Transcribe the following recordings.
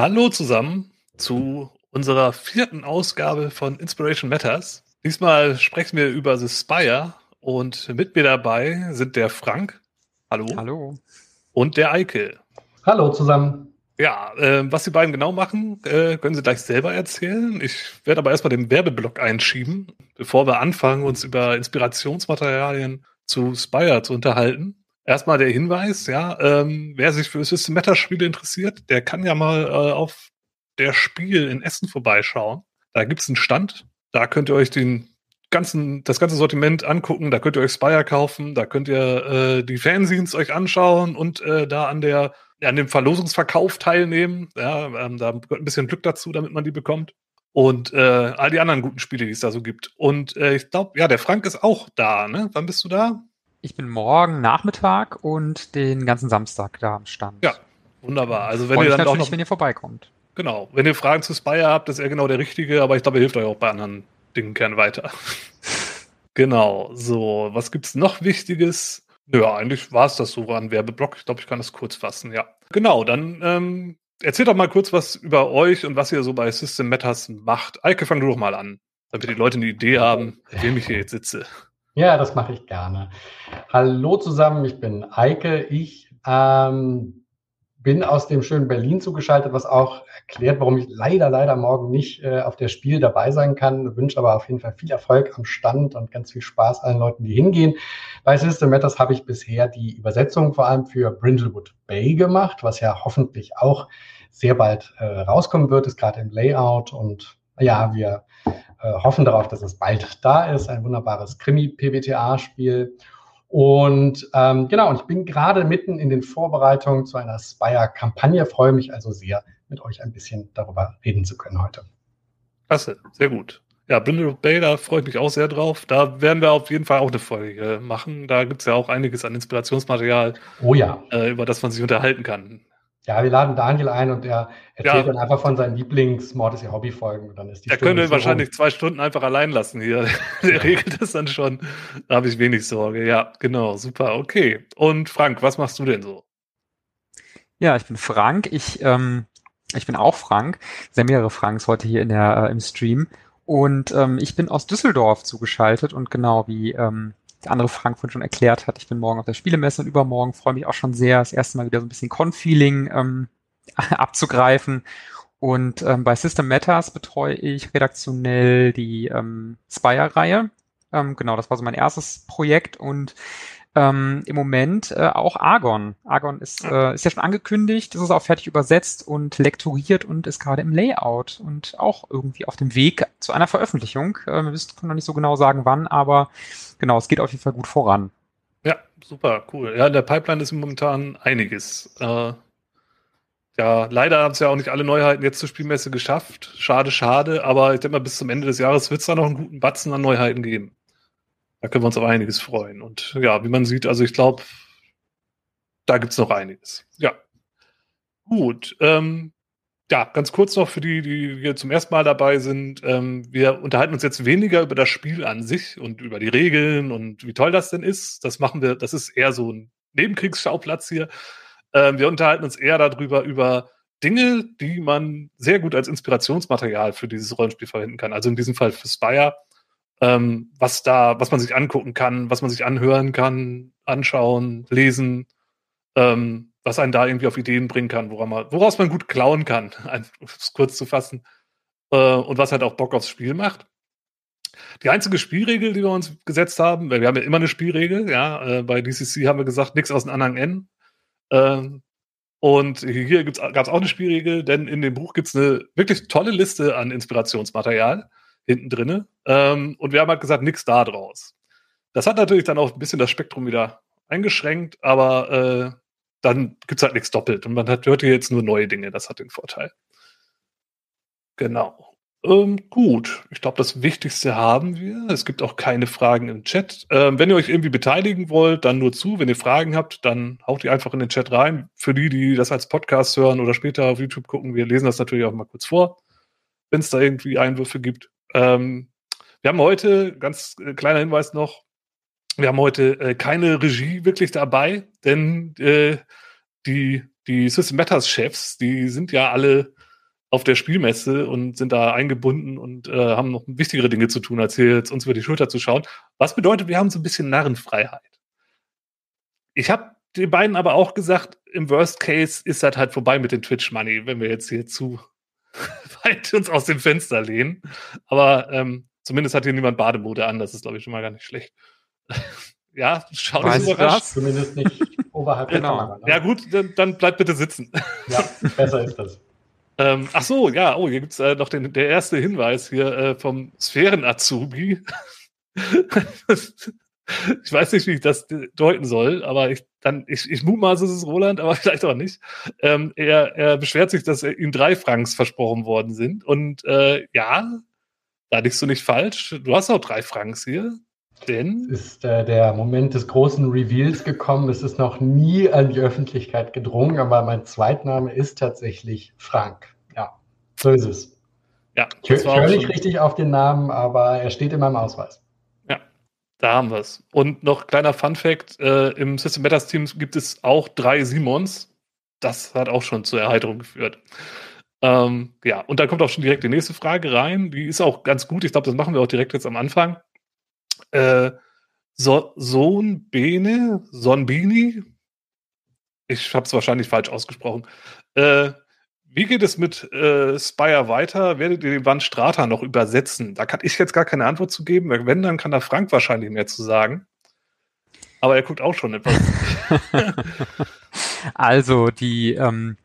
Hallo zusammen zu unserer vierten Ausgabe von Inspiration Matters. Diesmal sprechen wir über The Spire und mit mir dabei sind der Frank. Hallo. Hallo. Und der Eike. Hallo zusammen. Ja, äh, was die beiden genau machen, äh, können sie gleich selber erzählen. Ich werde aber erstmal den Werbeblock einschieben, bevor wir anfangen, uns über Inspirationsmaterialien zu Spire zu unterhalten. Erstmal der Hinweis, ja, ähm, wer sich für System Matter Spiele interessiert, der kann ja mal äh, auf der Spiel in Essen vorbeischauen. Da gibt's einen Stand, da könnt ihr euch den ganzen, das ganze Sortiment angucken, da könnt ihr euch Spire kaufen, da könnt ihr äh, die Fanzines euch anschauen und äh, da an der an dem Verlosungsverkauf teilnehmen. Ja, ähm, da gehört ein bisschen Glück dazu, damit man die bekommt. Und äh, all die anderen guten Spiele, die es da so gibt. Und äh, ich glaube, ja, der Frank ist auch da, ne? Wann bist du da? Ich bin morgen Nachmittag und den ganzen Samstag da am Stand. Ja, wunderbar. Also wenn Freue ihr dann auch natürlich, noch, wenn ihr vorbeikommt. genau, wenn ihr Fragen zu Spire habt, ist er genau der Richtige, aber ich glaube, er hilft euch auch bei anderen Dingen gern weiter. genau, so, was gibt's noch Wichtiges? Ja, eigentlich war es das so an Werbeblock. Ich glaube, ich kann das kurz fassen, ja. Genau, dann ähm, erzählt doch mal kurz was über euch und was ihr so bei System Matters macht. Eike, fang du doch mal an, damit die Leute eine Idee haben, mit wem ich hier jetzt sitze. Ja, das mache ich gerne. Hallo zusammen, ich bin Eike. Ich ähm, bin aus dem schönen Berlin zugeschaltet, was auch erklärt, warum ich leider, leider morgen nicht äh, auf der Spiel dabei sein kann. Wünsche aber auf jeden Fall viel Erfolg am Stand und ganz viel Spaß allen Leuten, die hingehen. Bei System Matters habe ich bisher die Übersetzung vor allem für Brindlewood Bay gemacht, was ja hoffentlich auch sehr bald äh, rauskommen wird, ist gerade im Layout und ja, wir äh, hoffen darauf, dass es bald da ist. Ein wunderbares Krimi-PBTA-Spiel. Und ähm, genau, und ich bin gerade mitten in den Vorbereitungen zu einer Spire-Kampagne, freue mich also sehr, mit euch ein bisschen darüber reden zu können heute. Klasse, sehr gut. Ja, Brindlewood Bay, da freue ich mich auch sehr drauf. Da werden wir auf jeden Fall auch eine Folge machen. Da gibt es ja auch einiges an Inspirationsmaterial, Oh ja. äh, über das man sich unterhalten kann. Ja, wir laden Daniel ein und er erzählt Ja. dann einfach von seinen Lieblings-Mord ist ihr Hobby-Folgen und dann ist die Der Stunde könnte so wahrscheinlich zwei Stunden einfach allein lassen hier. Der Ja. regelt das dann schon. Da habe ich wenig Sorge. Ja, genau, super, okay. Und Frank, was machst du denn so? Ja, ich bin Frank. Ich, ähm, ich bin auch Frank. Es sind ja mehrere Franks heute hier in der, äh, im Stream. Und ähm, ich bin aus Düsseldorf zugeschaltet und genau wie ähm, der andere Frank vorhin schon erklärt hat, ich bin morgen auf der Spielemesse und übermorgen freue mich auch schon sehr, das erste Mal wieder so ein bisschen Con-Feeling ähm, abzugreifen. Und ähm, bei System Matters betreue ich redaktionell die ähm, Spire-Reihe. Ähm, genau, das war so mein erstes Projekt und ähm, im Moment äh, auch Argon. Argon ist, äh, ist ja schon angekündigt, ist es auch fertig übersetzt und lektoriert und ist gerade im Layout und auch irgendwie auf dem Weg zu einer Veröffentlichung. Äh, wir wissen können noch nicht so genau sagen, wann, aber genau, es geht auf jeden Fall gut voran. Ja, super, cool. Ja, in der Pipeline ist momentan einiges. Äh, ja, leider haben es ja auch nicht alle Neuheiten jetzt zur Spielmesse geschafft. Schade, schade. Aber ich denke mal, bis zum Ende des Jahres wird es da noch einen guten Batzen an Neuheiten geben. Da können wir uns auf einiges freuen. Und ja, wie man sieht, also ich glaube, da gibt's noch einiges. Ja. Gut. Ähm, ja, ganz kurz noch für die, die hier zum ersten Mal dabei sind. Ähm, wir unterhalten uns jetzt weniger über das Spiel an sich und über die Regeln und wie toll das denn ist. Das machen wir, das ist eher so ein Nebenkriegsschauplatz hier. Ähm, wir unterhalten uns eher darüber, über Dinge, die man sehr gut als Inspirationsmaterial für dieses Rollenspiel verwenden kann. Also in diesem Fall für Spire. Ähm, was da, was man sich angucken kann, was man sich anhören kann, anschauen, lesen, ähm, was einen da irgendwie auf Ideen bringen kann, woran man, woraus man gut klauen kann, um es kurz zu fassen. Äh, und was halt auch Bock aufs Spiel macht. Die einzige Spielregel, die wir uns gesetzt haben, weil wir haben ja immer eine Spielregel, ja, äh, bei DCC haben wir gesagt, nichts aus dem Anhang N. Ähm, und hier gab es auch eine Spielregel, denn in dem Buch gibt es eine wirklich tolle Liste an Inspirationsmaterial hinten drinne. Ähm, und wir haben halt gesagt, nichts da draus. Das hat natürlich dann auch ein bisschen das Spektrum wieder eingeschränkt, aber äh, dann gibt's halt nichts doppelt. Und man hat, hört hier jetzt nur neue Dinge, das hat den Vorteil. Genau. Ähm, gut, ich glaube, das Wichtigste haben wir. Es gibt auch keine Fragen im Chat. Ähm, wenn ihr euch irgendwie beteiligen wollt, dann nur zu. Wenn ihr Fragen habt, dann haut die einfach in den Chat rein. Für die, die das als Podcast hören oder später auf YouTube gucken, wir lesen das natürlich auch mal kurz vor, wenn es da irgendwie Einwürfe gibt. Ähm, wir haben heute, ganz äh, kleiner Hinweis noch, wir haben heute äh, keine Regie wirklich dabei, denn äh, die, die System Matters Chefs, die sind ja alle auf der Spielmesse und sind da eingebunden und äh, haben noch wichtigere Dinge zu tun, als hier jetzt uns über die Schulter zu schauen. Was bedeutet, wir haben so ein bisschen Narrenfreiheit. Ich habe den beiden aber auch gesagt, im Worst Case ist das halt vorbei mit dem Twitch Money, wenn wir jetzt hier zu weit uns aus dem Fenster lehnen. Aber ähm, zumindest hat hier niemand Bademode an, das ist, glaube ich, schon mal gar nicht schlecht. ja, schau dich überrascht. Zumindest nicht oberhalb genau. der Kamera. Ne? Ja gut, dann, dann bleib bitte sitzen. Ja, besser ist das. Ähm, ach so, ja, oh, hier gibt es äh, noch den, der erste Hinweis hier äh, vom Sphären-Azubi. ich weiß nicht, wie ich das deuten soll, aber ich, dann, ich, ich mutmaße, es ist Roland, aber vielleicht auch nicht. Ähm, er, er beschwert sich, dass ihm drei Franks versprochen worden sind. Und äh, ja, da liegst du nicht falsch. Du hast auch drei Franks hier. Denn? Es ist äh, der Moment des großen Reveals gekommen. Es ist noch nie an die Öffentlichkeit gedrungen, aber mein Zweitname ist tatsächlich Frank. Ja, so ist es. Ja, ich, ich höre nicht richtig auf den Namen, aber er steht in meinem Ausweis. Da haben wir es. Und noch kleiner Fun Fact: äh, Im System Matters Team gibt es auch drei Simons. Das hat auch schon zur Erheiterung geführt. Ähm, ja, und da kommt auch schon direkt die nächste Frage rein. Die ist auch ganz gut. Ich glaube, das machen wir auch direkt jetzt am Anfang. Äh, so Sohn Bene, Sonbini, ich habe es wahrscheinlich falsch ausgesprochen. Äh, wie geht es mit äh, Spire weiter? Werdet ihr den Van Strata noch übersetzen? Da kann ich jetzt gar keine Antwort zu geben. Wenn, dann kann da Frank wahrscheinlich mehr zu sagen. Aber er guckt auch schon etwas. also die, ähm,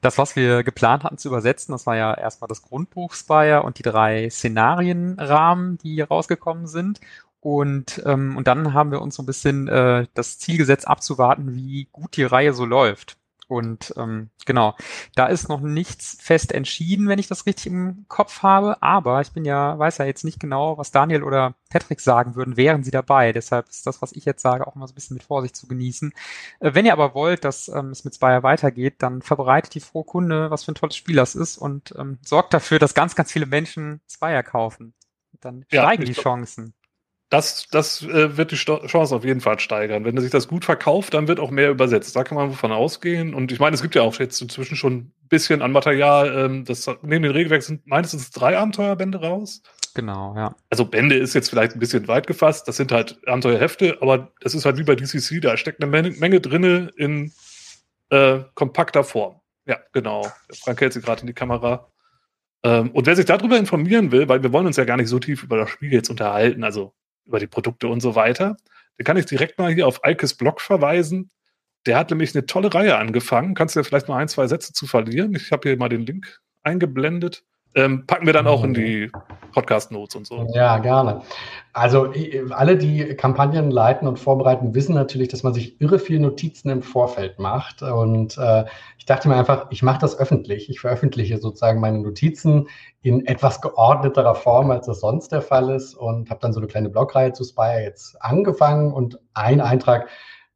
das, was wir geplant hatten zu übersetzen, das war ja erstmal das Grundbuch Spire und die drei Szenarienrahmen, die hier rausgekommen sind. Und, ähm, und dann haben wir uns so ein bisschen äh, das Ziel gesetzt, abzuwarten, wie gut die Reihe so läuft. Und ähm, genau, da ist noch nichts fest entschieden, wenn ich das richtig im Kopf habe. Aber ich bin ja, weiß ja jetzt nicht genau, was Daniel oder Patrick sagen würden, wären sie dabei. Deshalb ist das, was ich jetzt sage, auch mal so ein bisschen mit Vorsicht zu genießen. Äh, wenn ihr aber wollt, dass ähm, es mit Spire weitergeht, dann verbreitet die frohe Kunde, was für ein tolles Spiel das ist und ähm, sorgt dafür, dass ganz, ganz viele Menschen Spire kaufen. Dann ja, steigen die Chancen das, das äh, wird die Chance auf jeden Fall steigern. Wenn sich das gut verkauft, dann wird auch mehr übersetzt. Da kann man von ausgehen. Und ich meine, es gibt ja auch jetzt inzwischen schon ein bisschen an Material. Ähm, das, neben den Regelwerk sind meistens drei Abenteuerbände raus. Genau, ja. Also Bände ist jetzt vielleicht ein bisschen weit gefasst. Das sind halt Abenteuerhefte, aber das ist halt wie bei DCC. Da steckt eine Menge, Menge drinne in äh, kompakter Form. Ja, genau. Frank hält sie gerade in die Kamera. Ähm, und wer sich darüber informieren will, weil wir wollen uns ja gar nicht so tief über das Spiel jetzt unterhalten, also über die Produkte und so weiter. Da kann ich direkt mal hier auf Eikes Blog verweisen. Der hat nämlich eine tolle Reihe angefangen. Kannst du ja vielleicht mal ein, zwei Sätze zu verlieren? Ich habe hier mal den Link eingeblendet. Ähm, packen wir dann auch in die Podcast-Notes und so. Ja, gerne. Also alle, die Kampagnen leiten und vorbereiten, wissen natürlich, dass man sich irre viel Notizen im Vorfeld macht. Und äh, ich dachte mir einfach, ich mache das öffentlich. Ich veröffentliche sozusagen meine Notizen in etwas geordneterer Form, als das sonst der Fall ist. Und habe dann so eine kleine Blogreihe zu Spire jetzt angefangen. Und ein Eintrag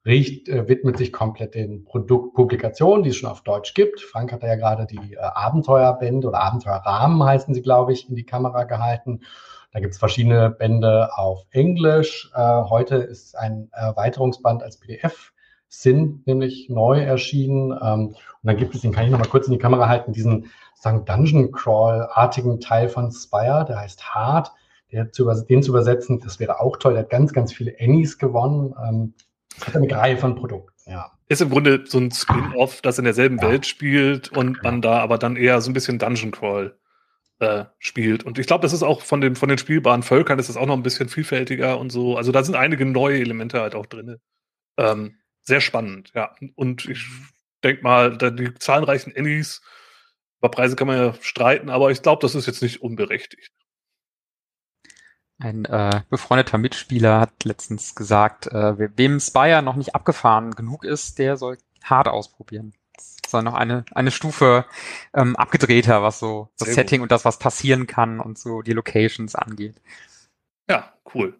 Richt, äh, widmet sich komplett den Produktpublikationen, die es schon auf Deutsch gibt. Frank hat ja gerade die äh, Abenteuerbände oder Abenteuerrahmen heißen sie, glaube ich, in die Kamera gehalten. Da gibt es verschiedene Bände auf Englisch. Äh, heute ist ein Erweiterungsband als PDF sind nämlich neu erschienen. Ähm, und dann gibt es, den kann ich noch mal kurz in die Kamera halten, diesen sagen Dungeon Crawl-artigen Teil von Spire, der heißt Hard. Der zu, den zu übersetzen, das wäre auch toll. Der hat ganz, ganz viele Annies gewonnen. Ähm, eine Reihe von Produkten, ja. Ist im Grunde so ein Spin-off, das in derselben ja. Welt spielt und man da aber dann eher so ein bisschen Dungeon Crawl äh, spielt. Und ich glaube, das ist auch von, dem, von den spielbaren Völkern ist das auch noch ein bisschen vielfältiger und so. Also da sind einige neue Elemente halt auch drin. Ähm, sehr spannend, ja. Und ich denke mal, die zahlreichen Annies, über Preise kann man ja streiten, aber ich glaube, das ist jetzt nicht unberechtigt. Ein äh, befreundeter Mitspieler hat letztens gesagt, äh, wem Spire noch nicht abgefahren genug ist, der soll hart ausprobieren. Das soll noch eine, eine Stufe ähm, abgedrehter, was so das Sehr Setting gut. und das, was passieren kann und so die Locations angeht. Ja, cool.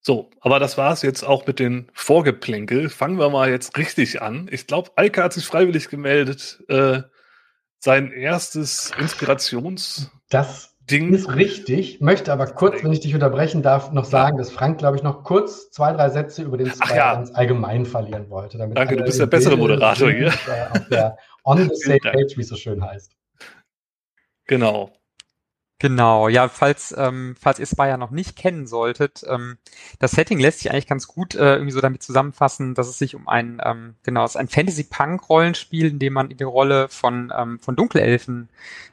So, aber das war's jetzt auch mit den Vorgeplänkel. Fangen wir mal jetzt richtig an. Ich glaube, Alka hat sich freiwillig gemeldet. Äh, sein erstes Inspirations. Das Ding. Ist richtig, möchte aber kurz, wenn ich dich unterbrechen darf, noch sagen, dass Frank, glaube ich, noch kurz zwei, drei Sätze über den Spy ja. ganz allgemein verlieren wollte. Danke, du bist der bessere Moderator hier. Auf der On the Same Page, wie es so schön heißt. Genau. Genau, ja, falls, ähm, falls ihr Spire noch nicht kennen solltet, ähm, das Setting lässt sich eigentlich ganz gut äh, irgendwie so damit zusammenfassen, dass es sich um ein, ähm, genau, es ist ein Fantasy-Punk-Rollenspiel, in dem man in die Rolle von, ähm, von Dunkelelfen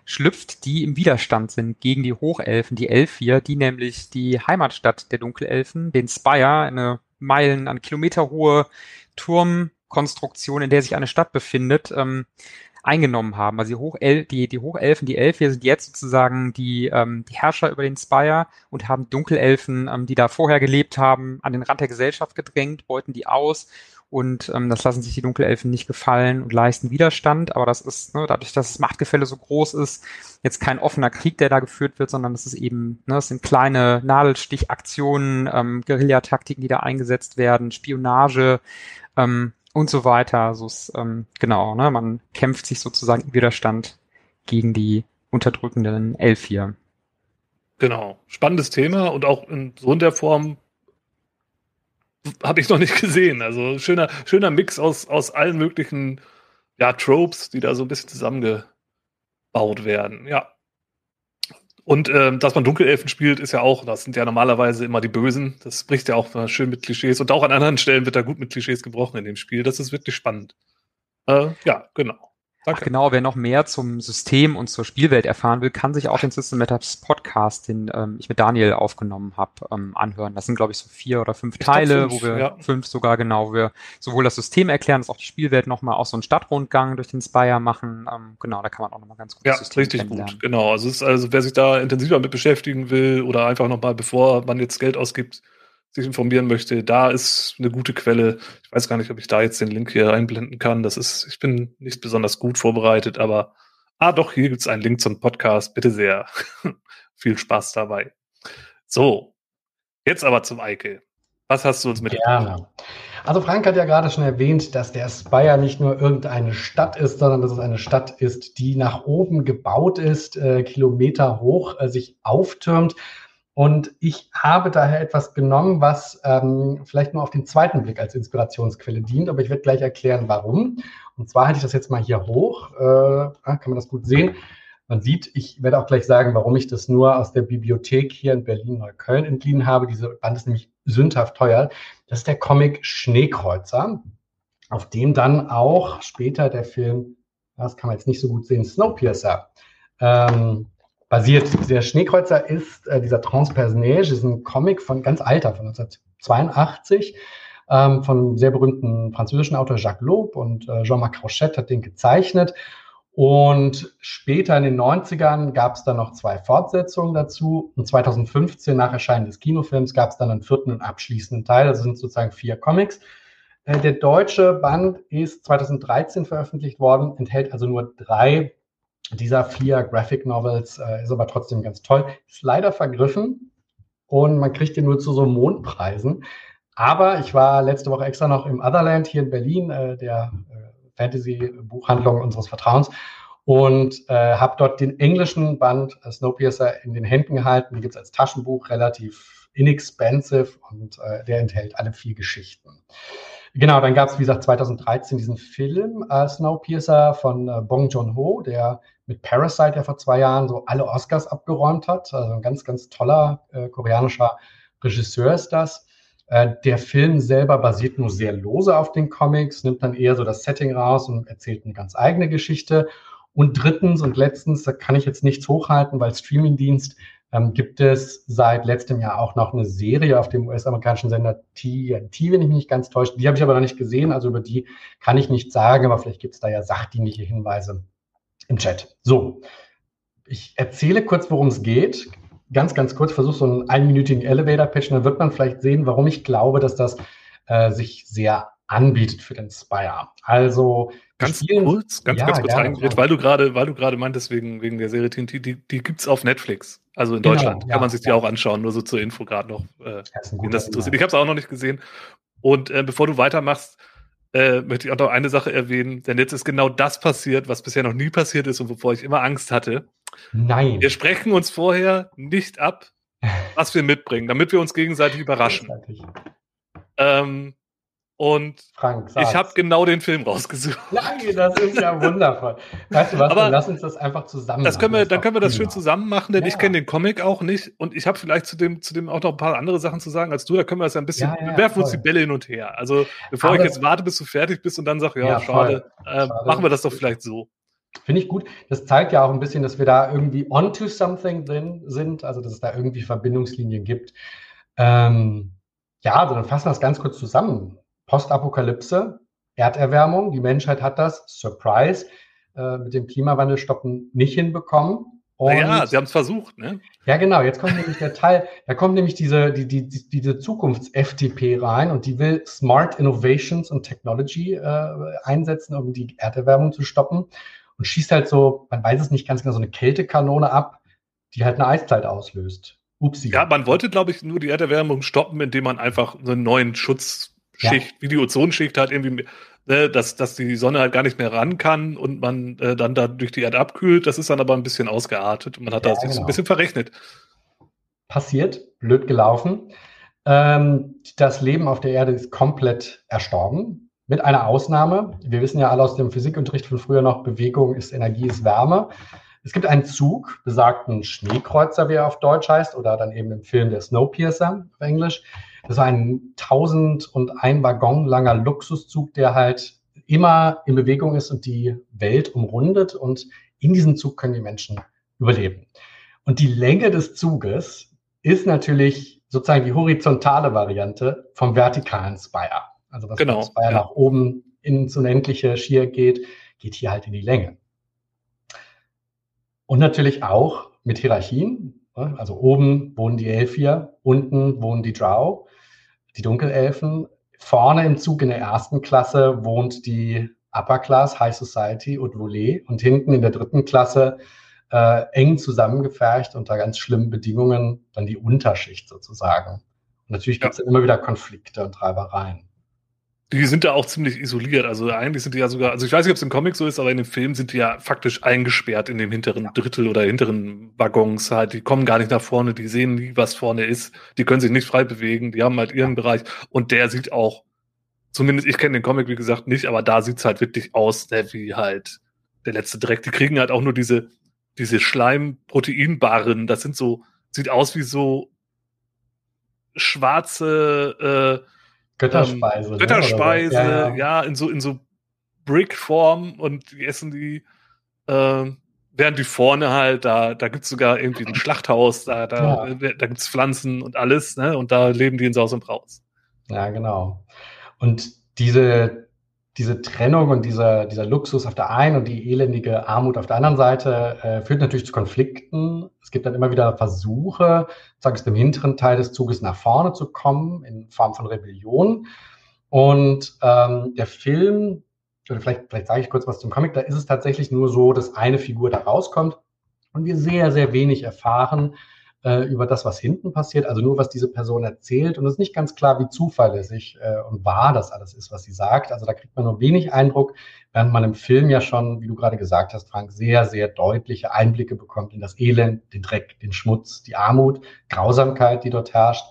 schlüpft, die im Widerstand sind gegen die Hochelfen, die Elfir, die nämlich die Heimatstadt der Dunkelelfen, den Spire, eine Meilen an Kilometer hohe Turmkonstruktion, in der sich eine Stadt befindet, ähm, eingenommen haben. Also die, Hochelf, die, die Hochelfen, die Elfier sind jetzt sozusagen die, ähm, die Herrscher über den Spire und haben Dunkelelfen, ähm, die da vorher gelebt haben, an den Rand der Gesellschaft gedrängt, beuten die aus und ähm, das lassen sich die Dunkelelfen nicht gefallen und leisten Widerstand. Aber das ist, ne, dadurch, dass das Machtgefälle so groß ist, jetzt kein offener Krieg, der da geführt wird, sondern es ist eben, ne, es sind kleine Nadelstichaktionen, ähm, Guerillataktiken, die da eingesetzt werden, Spionage, ähm, und so weiter. Also es, ähm, genau, ne, man kämpft sich sozusagen im Widerstand gegen die unterdrückenden Elfier. Genau, spannendes Thema und auch in so in der Form habe ich noch nicht gesehen. Also schöner, schöner Mix aus, aus allen möglichen ja, Tropes, die da so ein bisschen zusammengebaut werden. Ja, und ähm, dass man Dunkelelfen spielt, ist ja auch, das sind ja normalerweise immer die Bösen. Das bricht ja auch schön mit Klischees. Und auch an anderen Stellen wird da gut mit Klischees gebrochen in dem Spiel. Das ist wirklich spannend. Äh, ja, genau. Danke. Ach genau, wer noch mehr zum System und zur Spielwelt erfahren will, kann sich auch den System Matters Podcast, den ähm, ich mit Daniel aufgenommen habe, ähm, anhören. Das sind, glaube ich, so vier oder fünf ich Teile, fünf, wo wir ja. fünf sogar genau, wo wir sowohl das System erklären, als auch die Spielwelt nochmal auch so einen Stadtrundgang durch den Spire machen. Ähm, genau, da kann man auch nochmal ganz gut Ja, System richtig gut, genau. Also, ist, also wer sich da intensiver mit beschäftigen will oder einfach nochmal, bevor man jetzt Geld ausgibt, sich informieren möchte, da ist eine gute Quelle. Ich weiß gar nicht, ob ich da jetzt den Link hier einblenden kann. Das ist, ich bin nicht besonders gut vorbereitet, aber ah doch, hier gibt es einen Link zum Podcast. Bitte sehr. Viel Spaß dabei. So, jetzt aber zum Eike. Was hast du uns mitgebracht? Gerne. Also Frank hat ja gerade schon erwähnt, dass der Spire nicht nur irgendeine Stadt ist, sondern dass es eine Stadt ist, die nach oben gebaut ist, äh, Kilometer hoch äh, sich auftürmt und ich habe daher etwas genommen, was ähm, vielleicht nur auf den zweiten Blick als Inspirationsquelle dient, aber ich werde gleich erklären, warum. Und zwar halte ich das jetzt mal hier hoch. Äh, ah, kann man das gut sehen? Man sieht, ich werde auch gleich sagen, warum ich das nur aus der Bibliothek hier in Berlin-Neukölln entliehen habe. Diese Band ist nämlich sündhaft teuer. Das ist der Comic Schneekreuzer, auf dem dann auch später der Film, das kann man jetzt nicht so gut sehen, Snowpiercer ähm, basiert. Der Schneekreuzer ist äh, dieser Transpersonnage, ist ein Comic von ganz alter, von 1982, ähm, von sehr berühmten französischen Autor Jacques Loeb und äh, Jean-Marc Crochette hat den gezeichnet. Und später in den 90ern gab es dann noch zwei Fortsetzungen dazu. Und 2015, nach Erscheinen des Kinofilms, gab es dann einen vierten und abschließenden Teil. Das sind sozusagen vier Comics. Äh, der deutsche Band ist 2013 veröffentlicht worden, enthält also nur drei dieser vier Graphic Novels äh, ist aber trotzdem ganz toll. Ist leider vergriffen und man kriegt den nur zu so Mondpreisen. Aber ich war letzte Woche extra noch im Otherland hier in Berlin, äh, der äh, Fantasy-Buchhandlung unseres Vertrauens, und äh, habe dort den englischen Band äh, Snowpiercer in den Händen gehalten. Die gibt es als Taschenbuch, relativ inexpensive und äh, der enthält alle vier Geschichten. Genau, dann gab es, wie gesagt, 2013 diesen Film äh, Snowpiercer von äh, Bong Joon-ho, der mit Parasite ja vor zwei Jahren so alle Oscars abgeräumt hat. Also ein ganz, ganz toller äh, koreanischer Regisseur ist das. Äh, der Film selber basiert nur sehr lose auf den Comics, nimmt dann eher so das Setting raus und erzählt eine ganz eigene Geschichte. Und drittens und letztens, da kann ich jetzt nichts hochhalten, weil Streamingdienst ähm, gibt es seit letztem Jahr auch noch eine Serie auf dem US-amerikanischen Sender TNT, wenn ich mich nicht ganz täusche. Die habe ich aber noch nicht gesehen, also über die kann ich nichts sagen, aber vielleicht gibt es da ja sachdienliche Hinweise im Chat. So, ich erzähle kurz, worum es geht. Ganz, ganz kurz, versuche so einen einminütigen Elevator-Pitch, dann wird man vielleicht sehen, warum ich glaube, dass das äh, sich sehr anbietet für den Spire. Also Ganz spielen, kurz, ganz, ja, ganz kurz ja, weil du gerade, weil du gerade meintest, wegen, wegen der Serie TNT, die, die gibt es auf Netflix. Also in genau, Deutschland. Ja, Kann man sich die auch anschauen, nur so zur Info gerade noch. Äh, das das interessiert. Ich habe es auch noch nicht gesehen. Und äh, bevor du weitermachst, äh, möchte ich auch noch eine Sache erwähnen, denn jetzt ist genau das passiert, was bisher noch nie passiert ist und wovor ich immer Angst hatte. Nein. Wir sprechen uns vorher nicht ab, was wir mitbringen, damit wir uns gegenseitig überraschen. Ähm, Und Frank, ich habe genau den Film rausgesucht. Nein, das ist ja wundervoll. Weißt du was, Aber dann lass uns das einfach zusammen Das können wir, machen. dann können wir das schön zusammen machen, denn Ja. ich kenne den Comic auch nicht und ich habe vielleicht zu dem, zu dem auch noch ein paar andere Sachen zu sagen als du. Da können wir das ja ein bisschen, Ja, ja, wir werfen uns die. Bälle hin und her. Also bevor Aber ich jetzt warte, bis du fertig bist und dann sage, ja, schade, äh, Schade. machen wir das doch vielleicht so. Finde ich gut. Das zeigt ja auch ein bisschen, dass wir da irgendwie onto something drin sind, also dass es da irgendwie Verbindungslinien gibt. Ähm, ja, also dann fassen wir das ganz kurz zusammen. Postapokalypse, Erderwärmung, die Menschheit hat das, Surprise, äh, mit dem Klimawandel stoppen nicht hinbekommen. Und Naja, sie haben es versucht, ne? ja, genau. Jetzt kommt nämlich der Teil, da kommt nämlich diese, die, die, die, diese Zukunfts-FDP rein und die will Smart Innovations und Technology äh, einsetzen, um die Erderwärmung zu stoppen und schießt halt so, man weiß es nicht ganz genau, so eine Kältekanone ab, die halt eine Eiszeit auslöst. Upsi. Ja, man wollte, glaube ich, nur die Erderwärmung stoppen, indem man einfach so einen neuen Schutzschicht, wie die Ozonschicht hat, irgendwie, ne, dass, dass die Sonne halt gar nicht mehr ran kann und man äh, dann da durch die Erde abkühlt. Das ist dann aber ein bisschen ausgeartet und man hat Ja, da sich so ein genau. bisschen verrechnet. passiert, blöd gelaufen. Ähm, das Leben auf der Erde ist komplett erstorben. Mit einer Ausnahme. Wir wissen ja alle aus dem Physikunterricht von früher noch, Bewegung ist Energie, ist Wärme. Es gibt einen Zug, besagten Schneekreuzer, wie er auf Deutsch heißt, oder dann eben im Film der Snowpiercer auf Englisch. Das war ein 1000 und ein Waggon langer Luxuszug, der halt immer in Bewegung ist und die Welt umrundet. Und in diesem Zug können die Menschen überleben. Und die Länge des Zuges ist natürlich sozusagen die horizontale Variante vom vertikalen Spire. Also was Genau, Spire ja. nach oben ins Unendliche schier geht, geht hier halt in die Länge. Und natürlich auch mit Hierarchien. Also oben wohnen die Elfier, unten wohnen die Drow, die Dunkelelfen. Vorne im Zug in der ersten Klasse wohnt die Upper Class, High Society und Volet. Und hinten in der dritten Klasse äh, eng zusammengefercht unter ganz schlimmen Bedingungen dann die Unterschicht sozusagen. Und natürlich gibt es immer wieder Konflikte und Treibereien. Die sind da auch ziemlich isoliert. Also eigentlich sind die ja sogar, also ich weiß nicht, ob es im Comic so ist, aber in dem Film sind die ja faktisch eingesperrt in dem hinteren Drittel oder hinteren Waggons halt. Die kommen gar nicht nach vorne, die sehen nie, was vorne ist. Die können sich nicht frei bewegen, die haben halt ihren Bereich. Und der sieht auch, zumindest ich kenne den Comic, wie gesagt, nicht, aber da sieht's halt wirklich aus, ne, wie halt der letzte Dreck. Die kriegen halt auch nur diese, diese Schleim-Proteinbarren. Das sind so, sieht aus wie so schwarze, äh, Götterspeise. ähm, ne? Götterspeise, Oder so. ja, ja. in so in so Brick-Form und die essen die, äh, während die vorne halt, da, da gibt's sogar irgendwie ein Schlachthaus, da, da, Ja. da gibt's Pflanzen und alles, ne? Und da leben die in Saus und Braus. Ja, genau. Und diese, diese Trennung und dieser, dieser Luxus auf der einen und die elendige Armut auf der anderen Seite äh, führt natürlich zu Konflikten. Es gibt dann immer wieder Versuche, aus dem hinteren Teil des Zuges nach vorne zu kommen, in Form von Rebellion. Und ähm, der Film, oder vielleicht, vielleicht sage ich kurz was zum Comic, da ist es tatsächlich nur so, dass eine Figur da rauskommt und wir sehr, sehr wenig erfahren äh, über das, was hinten passiert, also nur, was diese Person erzählt. Und es ist nicht ganz klar, wie zuverlässig äh, und wahr das alles ist, was sie sagt. Also da kriegt man nur wenig Eindruck, während man im Film ja schon, wie du gerade gesagt hast, Frank, sehr, sehr deutliche Einblicke bekommt in das Elend, den Dreck, den Schmutz, die Armut, Grausamkeit, die dort herrscht.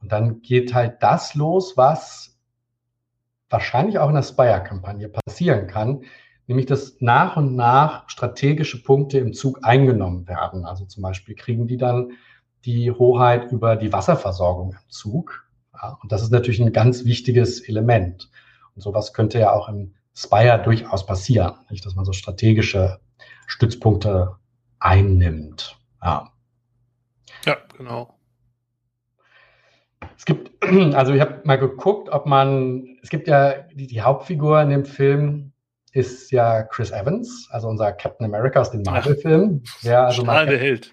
Und dann geht halt das los, was wahrscheinlich auch in der Spire-Kampagne passieren kann, nämlich dass nach und nach strategische Punkte im Zug eingenommen werden. Also zum Beispiel kriegen die dann die Hoheit über die Wasserversorgung im Zug. Ja, und das ist natürlich ein ganz wichtiges Element. Und sowas könnte ja auch im Spire durchaus passieren, nicht, dass man so strategische Stützpunkte einnimmt. Ja. Ja, genau. Es gibt, also ich habe mal geguckt, ob man, es gibt ja die, die Hauptfigur in dem Film ist ja Chris Evans, also unser Captain America aus den Marvel-Filmen. Ja, also Strahlende Held.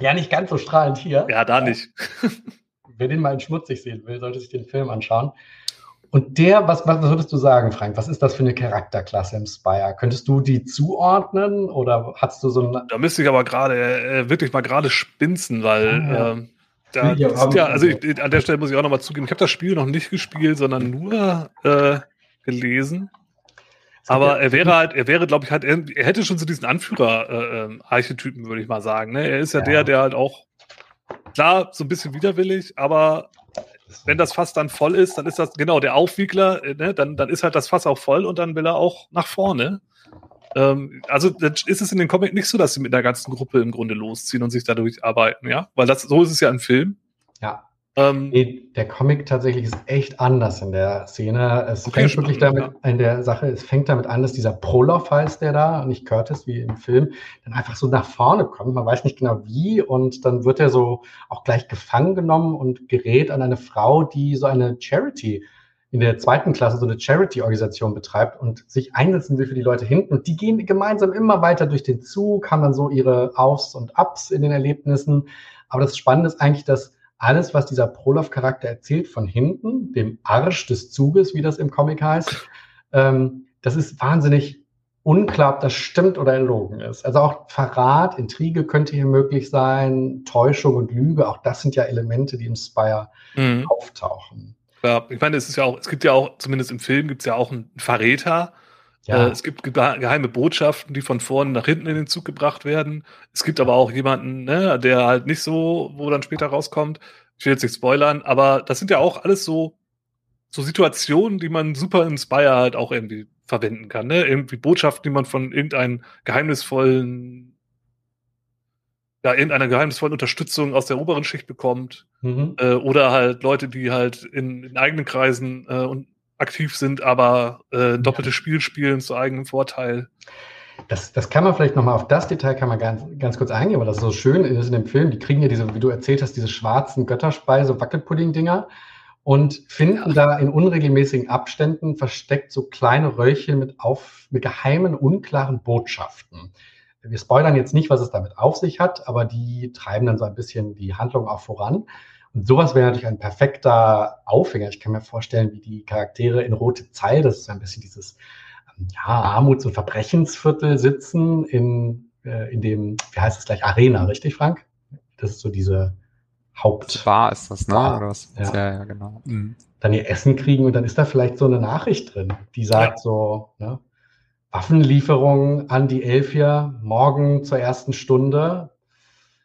ja, nicht ganz so strahlend hier. Ja, da nicht. Wer den mal in schmutzig sehen will, sollte sich den Film anschauen. Und der, was, was, würdest du sagen, Frank? Was ist das für eine Charakterklasse im Spire? Könntest du die zuordnen oder hast du so ein. Da müsste ich aber gerade äh, wirklich mal gerade spinzen, weil Ah, ja. ähm, da Ja, ja, also ich, an der Stelle muss ich auch nochmal zugeben, ich habe das Spiel noch nicht gespielt, sondern nur äh, gelesen. Aber er wäre halt, er wäre, glaube ich, halt, er, hätte schon so diesen Anführer-Archetypen, würde ich mal sagen. Ne? Er ist ja, Ja. der, der halt auch, klar, so ein bisschen widerwillig, aber wenn das Fass dann voll ist, dann ist das genau der Aufwiegler, äh, ne? dann, dann ist halt das Fass auch voll und dann will er auch nach vorne. Ähm, also ist es in den Comic nicht so, dass sie mit der ganzen Gruppe im Grunde losziehen und sich dadurch arbeiten, ja? Weil das so ist es ja im Film. Ja. Ähm, nee, der Comic tatsächlich ist echt anders in der Szene. Es okay, fängt wirklich damit ja. in der Sache, es fängt damit an, dass dieser Proloff heißt der da, nicht Curtis wie im Film, dann einfach so nach vorne kommt. Man weiß nicht genau wie und dann wird er so auch gleich gefangen genommen und gerät an eine Frau, die so eine Charity in der zweiten Klasse so eine Charity-Organisation betreibt und sich einsetzen will für die Leute hinten. Und die gehen gemeinsam immer weiter durch den Zug, haben dann so ihre Aufs und Ups in den Erlebnissen. Aber das Spannende ist eigentlich, dass alles, was dieser Prolov-Charakter erzählt von hinten, dem Arsch des Zuges, wie das im Comic heißt, ähm, das ist wahnsinnig unklar, ob das stimmt oder erlogen ist. Also auch Verrat, Intrige könnte hier möglich sein, Täuschung und Lüge, auch das sind ja Elemente, die im Spire mhm. auftauchen. Ja, ich meine, es ist ja auch, es gibt ja auch, zumindest im Film gibt es ja auch einen Verräter. Ja. Äh, es gibt geheime Botschaften, die von vorne nach hinten in den Zug gebracht werden. Es gibt aber auch jemanden, ne, der halt nicht so, wo dann später rauskommt. Ich will jetzt nicht spoilern, aber das sind ja auch alles so, so Situationen, die man super in Spire halt auch irgendwie verwenden kann. Ne? Irgendwie Botschaften, die man von irgendeinem geheimnisvollen ja, irgendeiner geheimnisvollen Unterstützung aus der oberen Schicht bekommt. Mhm. Äh, oder halt Leute, die halt in, in eigenen Kreisen äh, und aktiv sind, aber äh, doppeltes Spiel spielen zu eigenem Vorteil. Das, das kann man vielleicht nochmal auf das Detail kann man ganz, ganz kurz eingehen, weil das so schön ist in dem Film. Die kriegen ja diese, wie du erzählt hast, diese schwarzen Götterspeise, Wackelpudding-Dinger und finden da in unregelmäßigen Abständen versteckt so kleine Röllchen mit, auf, mit geheimen, unklaren Botschaften wir spoilern jetzt nicht, was es damit auf sich hat, aber die treiben dann so ein bisschen die Handlung auch voran. Und sowas wäre natürlich ein perfekter Aufhänger. Ich kann mir vorstellen, wie die Charaktere in Rote Zeil, das ist ein bisschen dieses ähm, ja, Armuts- und Verbrechensviertel sitzen in, äh, in dem, wie heißt es gleich, Arena, richtig, Frank? Das ist so diese Haupt. Bar ist das, ne? Oder was? Ja. ja, ja, genau. Mhm. Dann ihr Essen kriegen und dann ist da vielleicht so eine Nachricht drin, die sagt ja. so, ne? Waffenlieferung an die Elfier morgen zur ersten Stunde.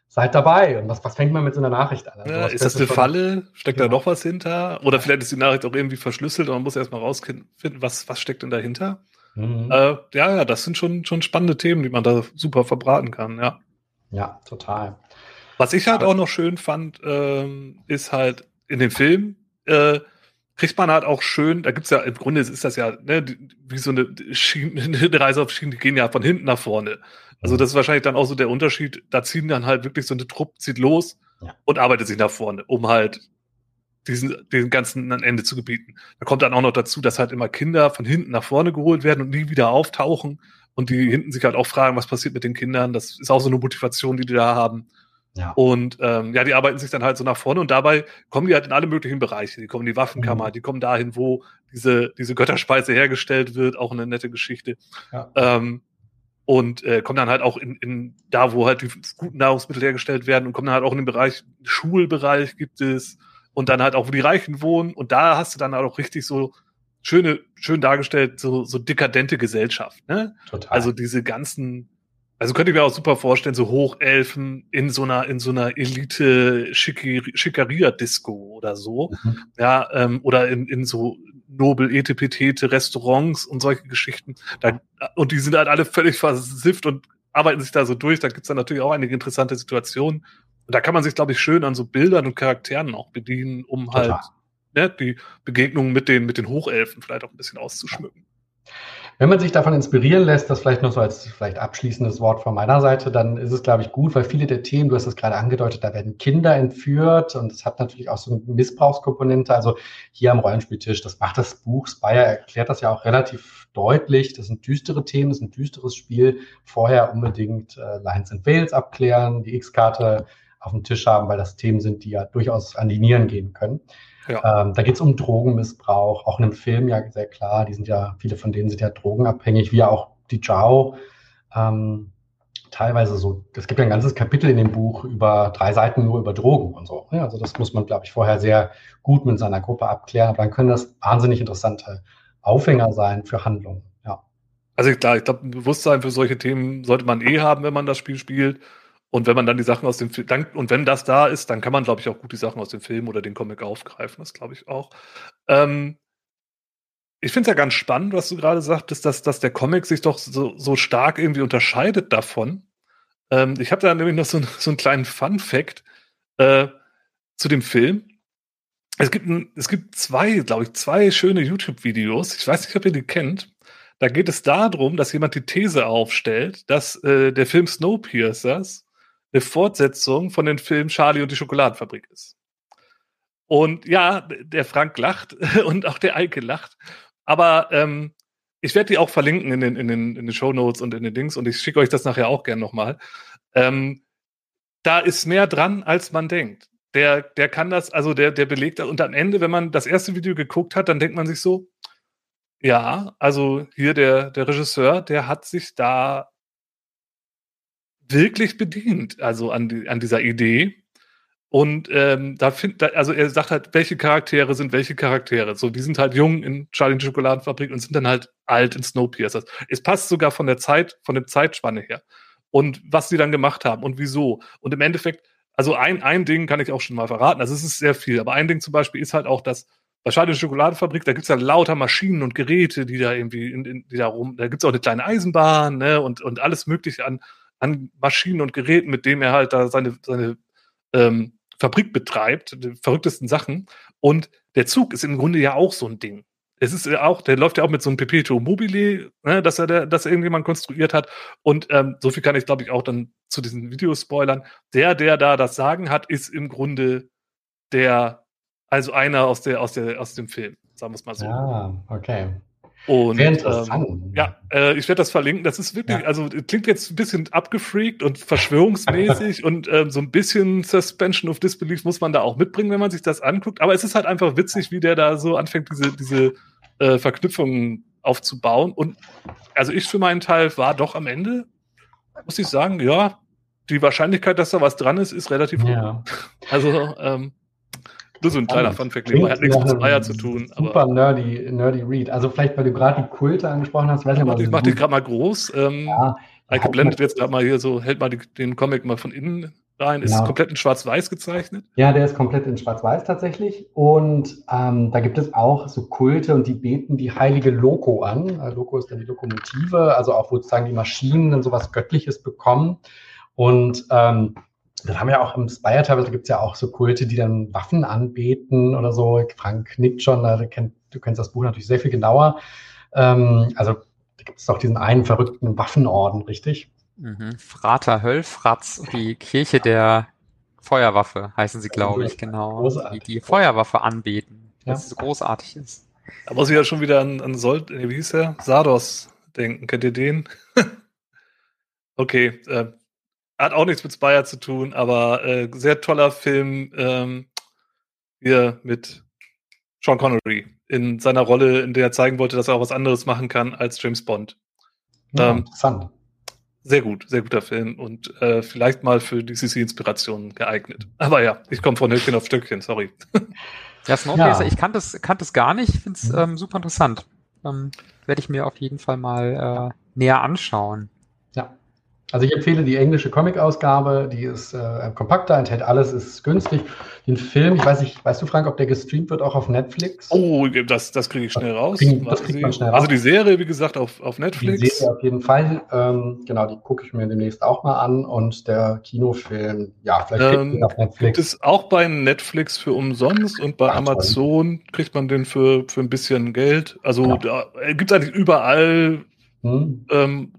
Seid dabei. Und was, was fängt man mit so einer Nachricht an? Also, ja, ist das eine Falle? Steckt ja. da noch was hinter? Oder vielleicht ist die Nachricht auch irgendwie verschlüsselt und man muss erstmal rausfinden, was, was steckt denn dahinter? Mhm. Äh, ja, ja, das sind schon, schon spannende Themen, die man da super verbraten kann, ja. Ja, total. Was ich halt auch noch schön fand, ähm, ist halt in dem Film, äh, kriegt man halt auch schön, da gibt's ja, im Grunde ist das ja ne, wie so eine, Schiene, eine Reise auf Schienen, die gehen ja von hinten nach vorne. Also das ist wahrscheinlich dann auch so der Unterschied, da ziehen dann halt wirklich so eine Truppe, zieht los ja. und arbeitet sich nach vorne, um halt diesen, diesen ganzen ein Ende zu gebieten. Da kommt dann auch noch dazu, dass halt immer Kinder von hinten nach vorne geholt werden und nie wieder auftauchen und die hinten sich halt auch fragen, was passiert mit den Kindern. Das ist auch so eine Motivation, die die da haben. Ja. Und ähm, ja, die arbeiten sich dann halt so nach vorne und dabei kommen die halt in alle möglichen Bereiche. Die kommen in die Waffenkammer, mhm. die kommen dahin, wo diese, diese Götterspeise hergestellt wird, auch eine nette Geschichte. Ja. Ähm, und äh, kommen dann halt auch in, in da, wo halt die guten Nahrungsmittel hergestellt werden und kommen dann halt auch in den Bereich, Schulbereich gibt es und dann halt auch, wo die Reichen wohnen. Und da hast du dann halt auch richtig so schöne, schön dargestellt, so, so dekadente Gesellschaft. Ne? Total. Also diese ganzen also könnte ich mir auch super vorstellen, so Hochelfen in so einer, in so einer Elite-Schickeria-Disco oder so. Mhm. Ja, ähm, oder in, in so nobel etepetete Restaurants und solche Geschichten. Da, und die sind halt alle völlig versifft und arbeiten sich da so durch. Da gibt's dann natürlich auch einige interessante Situationen. Und da kann man sich, glaube ich, schön an so Bildern und Charakteren auch bedienen, um Total. halt ne, die Begegnungen mit den, mit den Hochelfen vielleicht auch ein bisschen auszuschmücken. Wenn man sich davon inspirieren lässt, das vielleicht noch so als vielleicht abschließendes Wort von meiner Seite, dann ist es, glaube ich, gut, weil viele der Themen, du hast es gerade angedeutet, da werden Kinder entführt und es hat natürlich auch so eine Missbrauchskomponente. Also hier am Rollenspieltisch, das macht das Buch, Spire erklärt das ja auch relativ deutlich. Das sind düstere Themen, das ist ein düsteres Spiel. Vorher unbedingt äh, Lines and Fails abklären, die X-Karte auf dem Tisch haben, weil das Themen sind, die ja durchaus an die Nieren gehen können. Ja. Ähm, da geht es um Drogenmissbrauch, auch in einem Film ja sehr klar. Die sind ja, viele von denen sind ja drogenabhängig, wie auch die Zhao. Ähm, teilweise so, es gibt ja ein ganzes Kapitel in dem Buch über drei Seiten nur über Drogen und so. Ja, also das muss man, glaube ich, vorher sehr gut mit seiner Gruppe abklären. Aber dann können das wahnsinnig interessante Aufhänger sein für Handlungen. Ja. Also klar, ich glaube, ein Bewusstsein für solche Themen sollte man eh haben, wenn man das Spiel spielt. Und wenn man dann die Sachen aus dem Film, und wenn das da ist, dann kann man, glaube ich, auch gut die Sachen aus dem Film oder den Comic aufgreifen. Das glaube ich auch. Ähm, ich finde es ja ganz spannend, was du gerade sagtest, dass, dass der Comic sich doch so, so stark irgendwie unterscheidet davon. Ähm, ich habe da nämlich noch so, so einen kleinen Fun-Fact äh, zu dem Film. Es gibt, ein, es gibt zwei, glaube ich, zwei schöne YouTube-Videos. Ich weiß nicht, ob ihr die kennt. Da geht es darum, dass jemand die These aufstellt, dass äh, der Film Snowpiercers eine Fortsetzung von dem Film Charlie und die Schokoladenfabrik ist. Und ja, der Frank lacht und auch der Eike lacht. Aber ähm, ich werde die auch verlinken in den, in den, in den Show Notes und in den Dings und ich schicke euch das nachher auch gern nochmal. Ähm, da ist mehr dran, als man denkt. Der, der kann das, also der, der belegt das. Und am Ende, wenn man das erste Video geguckt hat, dann denkt man sich so, ja, also hier der, der Regisseur, der hat sich da wirklich bedient, also an, die, an dieser Idee. Und ähm, da findet, also er sagt halt, welche Charaktere sind welche Charaktere. So, die sind halt jung in Charlie in Schokoladenfabrik und sind dann halt alt in Snowpiercer. Es passt sogar von der Zeit, von der Zeitspanne her. Und was sie dann gemacht haben und wieso. Und im Endeffekt, also ein, ein Ding kann ich auch schon mal verraten. Also es ist sehr viel, aber ein Ding zum Beispiel ist halt auch, dass bei Charlie in Schokoladenfabrik, da gibt's ja lauter Maschinen und Geräte, die da irgendwie, in, in, die da rum, da gibt's auch eine kleine Eisenbahn, ne, und, und alles mögliche an, an Maschinen und Geräten, mit dem er halt da seine, seine ähm, Fabrik betreibt, die verrücktesten Sachen. Und der Zug ist im Grunde ja auch so ein Ding. Es ist ja auch, der läuft ja auch mit so einem Perpetuum mobile, ne, dass er der, dass irgendjemand konstruiert hat. Und ähm, so viel kann ich, glaube ich, auch dann zu diesen Videospoilern. Der, der da das Sagen hat, ist im Grunde der, also einer aus der, aus der, aus dem Film, sagen wir es mal so. Ah, okay. Und Sehr interessant. Ähm, ja, äh, ich werde das verlinken. Das ist wirklich, ja. also klingt jetzt ein bisschen abgefreakt und verschwörungsmäßig und ähm, so ein bisschen Suspension of Disbelief muss man da auch mitbringen, wenn man sich das anguckt. Aber es ist halt einfach witzig, wie der da so anfängt, diese, diese äh, Verknüpfungen aufzubauen. Und also ich für meinen Teil war doch am Ende, muss ich sagen, ja, die Wahrscheinlichkeit, dass da was dran ist, ist relativ ja. hoch. Also ähm, nur so ein kleiner Funfact, hat nichts mit Spire zu tun. Super nerdy, nerdy Read. Also vielleicht, weil du gerade die Kulte angesprochen hast. Weiß ich ich mach die gerade mal groß. Ähm, ja, Eike blendet jetzt gerade mal hier so, hält mal die, den Comic mal von innen rein. Ist genau. komplett in Schwarz-Weiß gezeichnet? Ja, der ist komplett in Schwarz-Weiß tatsächlich. Und ähm, da gibt es auch so Kulte und die beten die heilige Loco an. Äh, Loco ist dann die Lokomotive, also auch wo sozusagen die Maschinen dann sowas Göttliches bekommen. Und ähm, das haben wir auch im Spire teilweise gibt es ja auch so Kulte, die dann Waffen anbeten oder so. Frank nickt schon, du, kennt, du kennst das Buch natürlich sehr viel genauer. Ähm, also da gibt es doch diesen einen verrückten Waffenorden, richtig? Mhm. Frater Höllfratz, die Kirche der Feuerwaffe heißen sie, glaube ich, genau. Die, die Feuerwaffe anbeten, ja. was so großartig ist. Da muss ich ja schon wieder an, an Sold, wie hieß der? Sardos denken. Kennt ihr den? okay, äh, hat auch nichts mit Spire zu tun, aber äh, sehr toller Film ähm, hier mit Sean Connery in seiner Rolle, in der er zeigen wollte, dass er auch was anderes machen kann als James Bond. Ja, ähm, interessant. Sehr gut, sehr guter Film und äh, vielleicht mal für DCC-Inspirationen geeignet. Aber ja, ich komme von Höckchen auf Stöckchen, sorry. Ja, Snowpiercer, ja. ich kannte es, kannte es gar nicht, finde es mhm. ähm, super interessant. Ähm, Werde ich mir auf jeden Fall mal äh, näher anschauen. Also ich empfehle die englische Comic-Ausgabe, die ist äh, kompakter, enthält alles, ist günstig. Den Film, ich weiß nicht, weißt du, Frank, ob der gestreamt wird auch auf Netflix? Oh, das, das kriege ich schnell raus. Krieg, das kriegt man schnell raus. Also die Serie, wie gesagt, auf, auf Netflix. Die Serie auf jeden Fall. Ähm, genau, die gucke ich mir demnächst auch mal an. Und der Kinofilm, ja, vielleicht kriegt ähm, auf Netflix. Gibt es auch bei Netflix für umsonst und bei Ach, Amazon toll. kriegt man den für, für ein bisschen Geld. Also ja. da äh, gibt es eigentlich überall hm. ähm,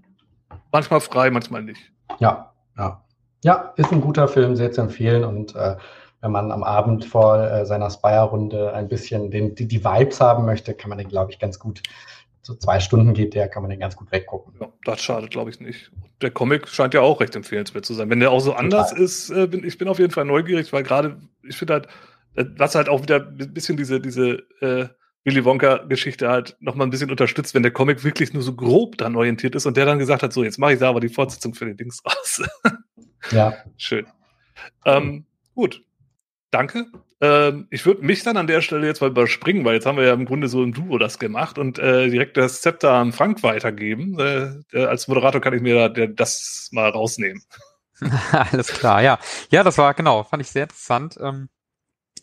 manchmal frei, manchmal nicht. Ja, ja. Ja, ist ein guter Film, sehr zu empfehlen. Und äh, wenn man am Abend vor äh, seiner Spire-Runde ein bisschen den, die, die Vibes haben möchte, kann man den, glaube ich, ganz gut. So zwei Stunden geht der, kann man den ganz gut weggucken. Ja, das schadet, glaube ich, nicht. Der Comic scheint ja auch recht empfehlenswert zu sein. Wenn der auch so Total. anders ist, äh, bin ich bin auf jeden Fall neugierig, weil gerade, ich finde halt, äh, was halt auch wieder ein bisschen diese, diese äh, Willy Wonka-Geschichte halt nochmal ein bisschen unterstützt, wenn der Comic wirklich nur so grob dann orientiert ist und der dann gesagt hat, so, jetzt mache ich da aber die Fortsetzung für den Dings raus. ja. Schön. Ähm, gut. Danke. Ähm, ich würde mich dann an der Stelle jetzt mal überspringen, weil jetzt haben wir ja im Grunde so im Duo das gemacht und äh, direkt das Zepter an Frank weitergeben. Äh, als Moderator kann ich mir da, der, das mal rausnehmen. Alles klar, ja. Ja, das war genau, fand ich sehr interessant. Ähm,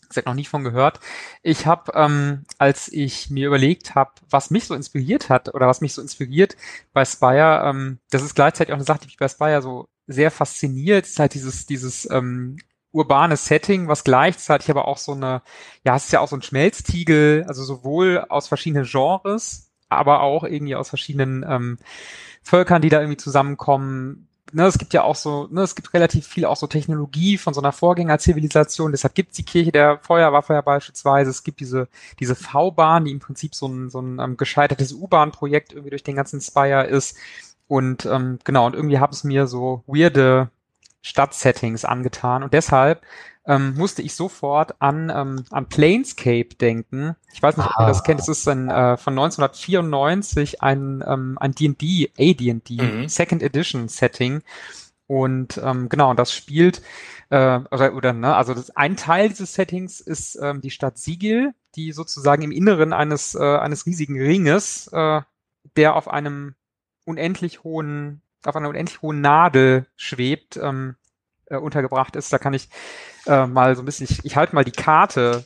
gesagt, noch nie von gehört. Ich habe, ähm, als ich mir überlegt habe, was mich so inspiriert hat oder was mich so inspiriert bei Spire, ähm, das ist gleichzeitig auch eine Sache, die mich bei Spire so sehr fasziniert, ist halt dieses, dieses ähm, urbane Setting, was gleichzeitig aber auch so eine, ja, es ist ja auch so ein Schmelztiegel, also sowohl aus verschiedenen Genres, aber auch irgendwie aus verschiedenen ähm, Völkern, die da irgendwie zusammenkommen, ne, es gibt ja auch so, ne, es gibt relativ viel auch so Technologie von so einer Vorgängerzivilisation. Deshalb gibt es die Kirche der Feuerwaffe ja beispielsweise. Es gibt diese, diese V-Bahn, die im Prinzip so ein, so ein ähm, gescheitertes U-Bahn-Projekt irgendwie durch den ganzen Spire ist. Und ähm, genau, und irgendwie haben es mir so weirde Stadtsettings angetan. Und deshalb ähm, musste ich sofort an, ähm, an Planescape denken. Ich weiß nicht, ob ah. ihr das kennt. Es ist ein, äh, von 1994 ein, ähm, ein D&D, AD&D, mhm. Second Edition Setting. Und ähm, genau, das spielt, äh, oder, oder ne, also das, ein Teil dieses Settings ist ähm, die Stadt Sigil, die sozusagen im Inneren eines, äh, eines riesigen Ringes, äh, der auf einem unendlich hohen, auf einer unendlich hohen Nadel schwebt, ähm, äh, untergebracht ist. Da kann ich äh, mal so ein bisschen, ich, ich halte mal die Karte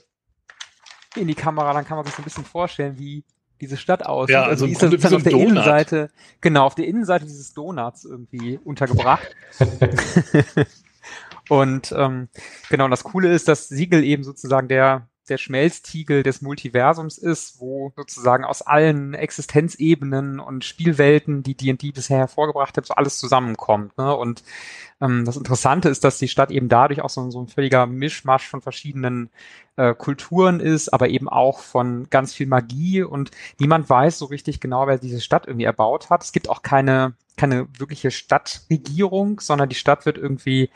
in die Kamera, dann kann man sich so ein bisschen vorstellen, wie diese Stadt aussieht. Ja, also, also ist dann so auf der Donut. Innenseite, genau, auf der Innenseite dieses Donuts irgendwie untergebracht. und ähm, genau, und das Coole ist, dass Siegel eben sozusagen der der Schmelztiegel des Multiversums ist, wo sozusagen aus allen Existenzebenen und Spielwelten, die D&D bisher hervorgebracht hat, so alles zusammenkommt. Ne? Und ähm, das Interessante ist, dass die Stadt eben dadurch auch so, so ein völliger Mischmasch von verschiedenen äh, Kulturen ist, aber eben auch von ganz viel Magie und niemand weiß so richtig genau, wer diese Stadt irgendwie erbaut hat. Es gibt auch keine, keine wirkliche Stadtregierung, sondern die Stadt wird irgendwie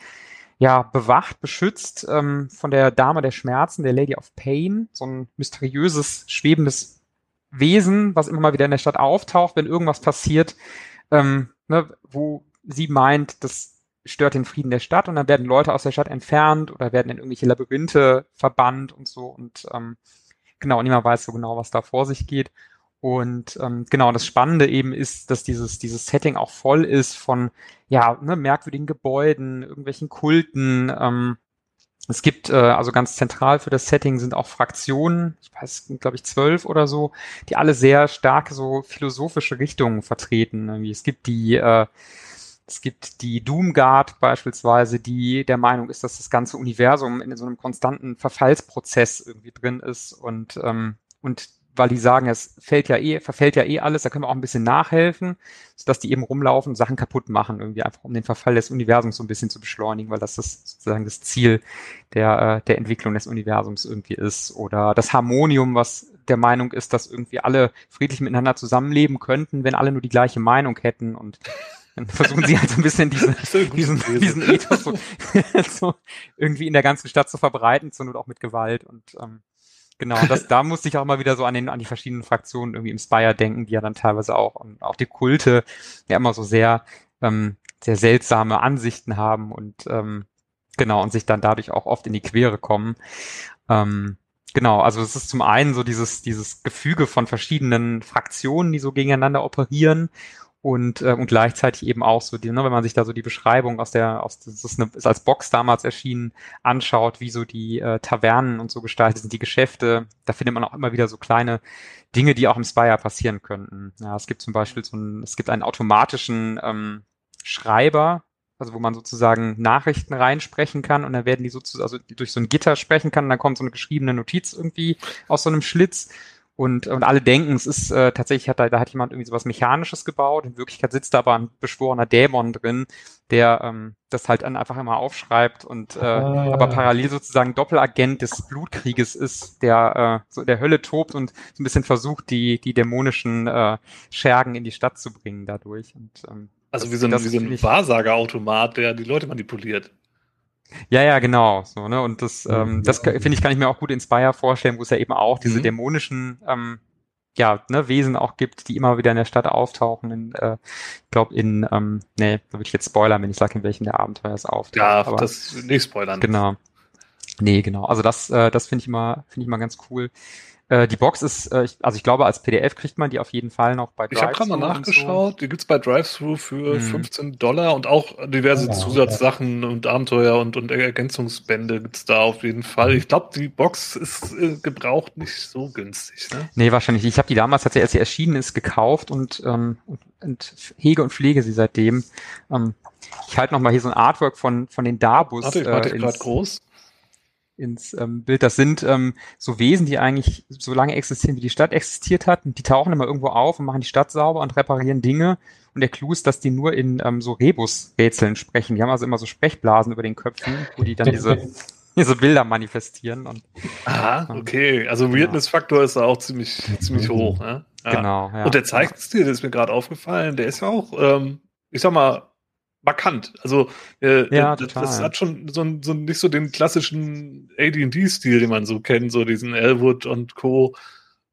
ja, bewacht, beschützt ähm, von der Dame der Schmerzen, der Lady of Pain, so ein mysteriöses, schwebendes Wesen, was immer mal wieder in der Stadt auftaucht, wenn irgendwas passiert, ähm, ne, wo sie meint, das stört den Frieden der Stadt. Und dann werden Leute aus der Stadt entfernt oder werden in irgendwelche Labyrinthe verbannt und so. Und ähm, genau, niemand weiß so genau, was da vor sich geht. Und ähm, genau, das Spannende eben ist, dass dieses, dieses Setting auch voll ist von ja, ne, merkwürdigen Gebäuden, irgendwelchen Kulten. Ähm, es gibt, äh, also ganz zentral für das Setting sind auch Fraktionen, ich weiß, glaube ich, zwölf oder so, die alle sehr starke so philosophische Richtungen vertreten. Irgendwie. Es gibt die äh, es gibt die Doomguard beispielsweise, die der Meinung ist, dass das ganze Universum in so einem konstanten Verfallsprozess irgendwie drin ist und, ähm, und weil die sagen, es fällt ja eh, verfällt ja eh alles, da können wir auch ein bisschen nachhelfen, sodass die eben rumlaufen und Sachen kaputt machen, irgendwie einfach um den Verfall des Universums so ein bisschen zu beschleunigen, weil das ist sozusagen das Ziel der, äh, der Entwicklung des Universums irgendwie ist. Oder das Harmonium, was der Meinung ist, dass irgendwie alle friedlich miteinander zusammenleben könnten, wenn alle nur die gleiche Meinung hätten und dann versuchen sie halt so ein bisschen diesen, diesen, diesen Ethos so, so irgendwie in der ganzen Stadt zu verbreiten, zur Not auch mit Gewalt. Und ähm, genau, das, da musste ich auch mal wieder so an, den, an die verschiedenen Fraktionen irgendwie im Spire denken, die ja dann teilweise auch und auch die Kulte ja immer so sehr, ähm, sehr seltsame Ansichten haben und ähm, genau, und sich dann dadurch auch oft in die Quere kommen. Ähm, Genau, also es ist zum einen so dieses, dieses Gefüge von verschiedenen Fraktionen, die so gegeneinander operieren und, äh, und gleichzeitig eben auch so, die, ne, wenn man sich da so die Beschreibung aus der, aus das ist, eine, ist als Box damals erschienen, anschaut, wie so die äh, Tavernen und so gestaltet sind, die Geschäfte, da findet man auch immer wieder so kleine Dinge, die auch im Spire passieren könnten. Ja, es gibt zum Beispiel so ein, es gibt einen automatischen ähm, Schreiber, also wo man sozusagen Nachrichten reinsprechen kann und dann werden die sozusagen, also durch so ein Gitter sprechen kann und dann kommt so eine geschriebene Notiz irgendwie aus so einem Schlitz und, und alle denken, es ist äh, tatsächlich, hat da, da hat jemand irgendwie sowas Mechanisches gebaut. In Wirklichkeit sitzt da aber ein beschworener Dämon drin, der ähm, das halt dann einfach immer aufschreibt und äh, ah. aber parallel sozusagen Doppelagent des Blutkrieges ist, der äh, so der Hölle tobt und so ein bisschen versucht, die, die dämonischen äh, Schergen in die Stadt zu bringen dadurch. Und, ähm, also wie so ein, wie so ein Wahrsagerautomat, der die Leute manipuliert. Ja, ja, genau. So, ne? Und das, ähm, das finde ich, kann ich mir auch gut in Spire vorstellen, wo es ja eben auch diese mhm. dämonischen ähm, ja, ne, Wesen auch gibt, die immer wieder in der Stadt auftauchen. In, äh, ich glaube, in, ähm, nee, da würde ich jetzt spoilern, wenn ich sage, in welchem der Abenteuer es auftaucht. Ja, aber, das nicht spoilern. Genau. Nee, genau. Also das, äh, das finde ich immer, finde ich immer ganz cool. Äh, die Box ist, äh, ich, also ich glaube, als PDF kriegt man die auf jeden Fall noch bei Ich habe gerade mal Drive-Thru nachgeschaut, die gibt's bei Drive-Thru für Mhm. 15 Dollar und auch diverse Ja, Zusatzsachen und Abenteuer und, und Ergänzungsbände gibt's da auf jeden Fall. Ich glaube, die Box ist äh, gebraucht nicht so günstig. Ne? Nee, wahrscheinlich nicht. Ich habe die damals, als sie erst erschienen ist, gekauft und, ähm, und, und hege und pflege sie seitdem. Ähm, ich halte noch mal hier so ein Artwork von, von den Darbus Warte, ich warte äh, gerade ins, groß. Ins ähm, Bild. Das sind ähm, so Wesen, die eigentlich so lange existieren, wie die Stadt existiert hat. Und die tauchen immer irgendwo auf und machen die Stadt sauber und reparieren Dinge. Und der Clou ist, dass die nur in ähm, so Rebus-Rätseln sprechen. Die haben also immer so Sprechblasen über den Köpfen, wo die dann diese, diese Bilder manifestieren. Und Ah, okay. Also Weirdness-Faktor ist da auch ziemlich, ziemlich hoch. Ne? Ja. genau, ja. Und der Zeichenstil, der ist mir gerade aufgefallen, der ist ja auch, ähm, ich sag mal, markant. Also äh, Ja, das, das hat schon so, so nicht so den klassischen AD&D-Stil, den man so kennt, so diesen Elwood und Co.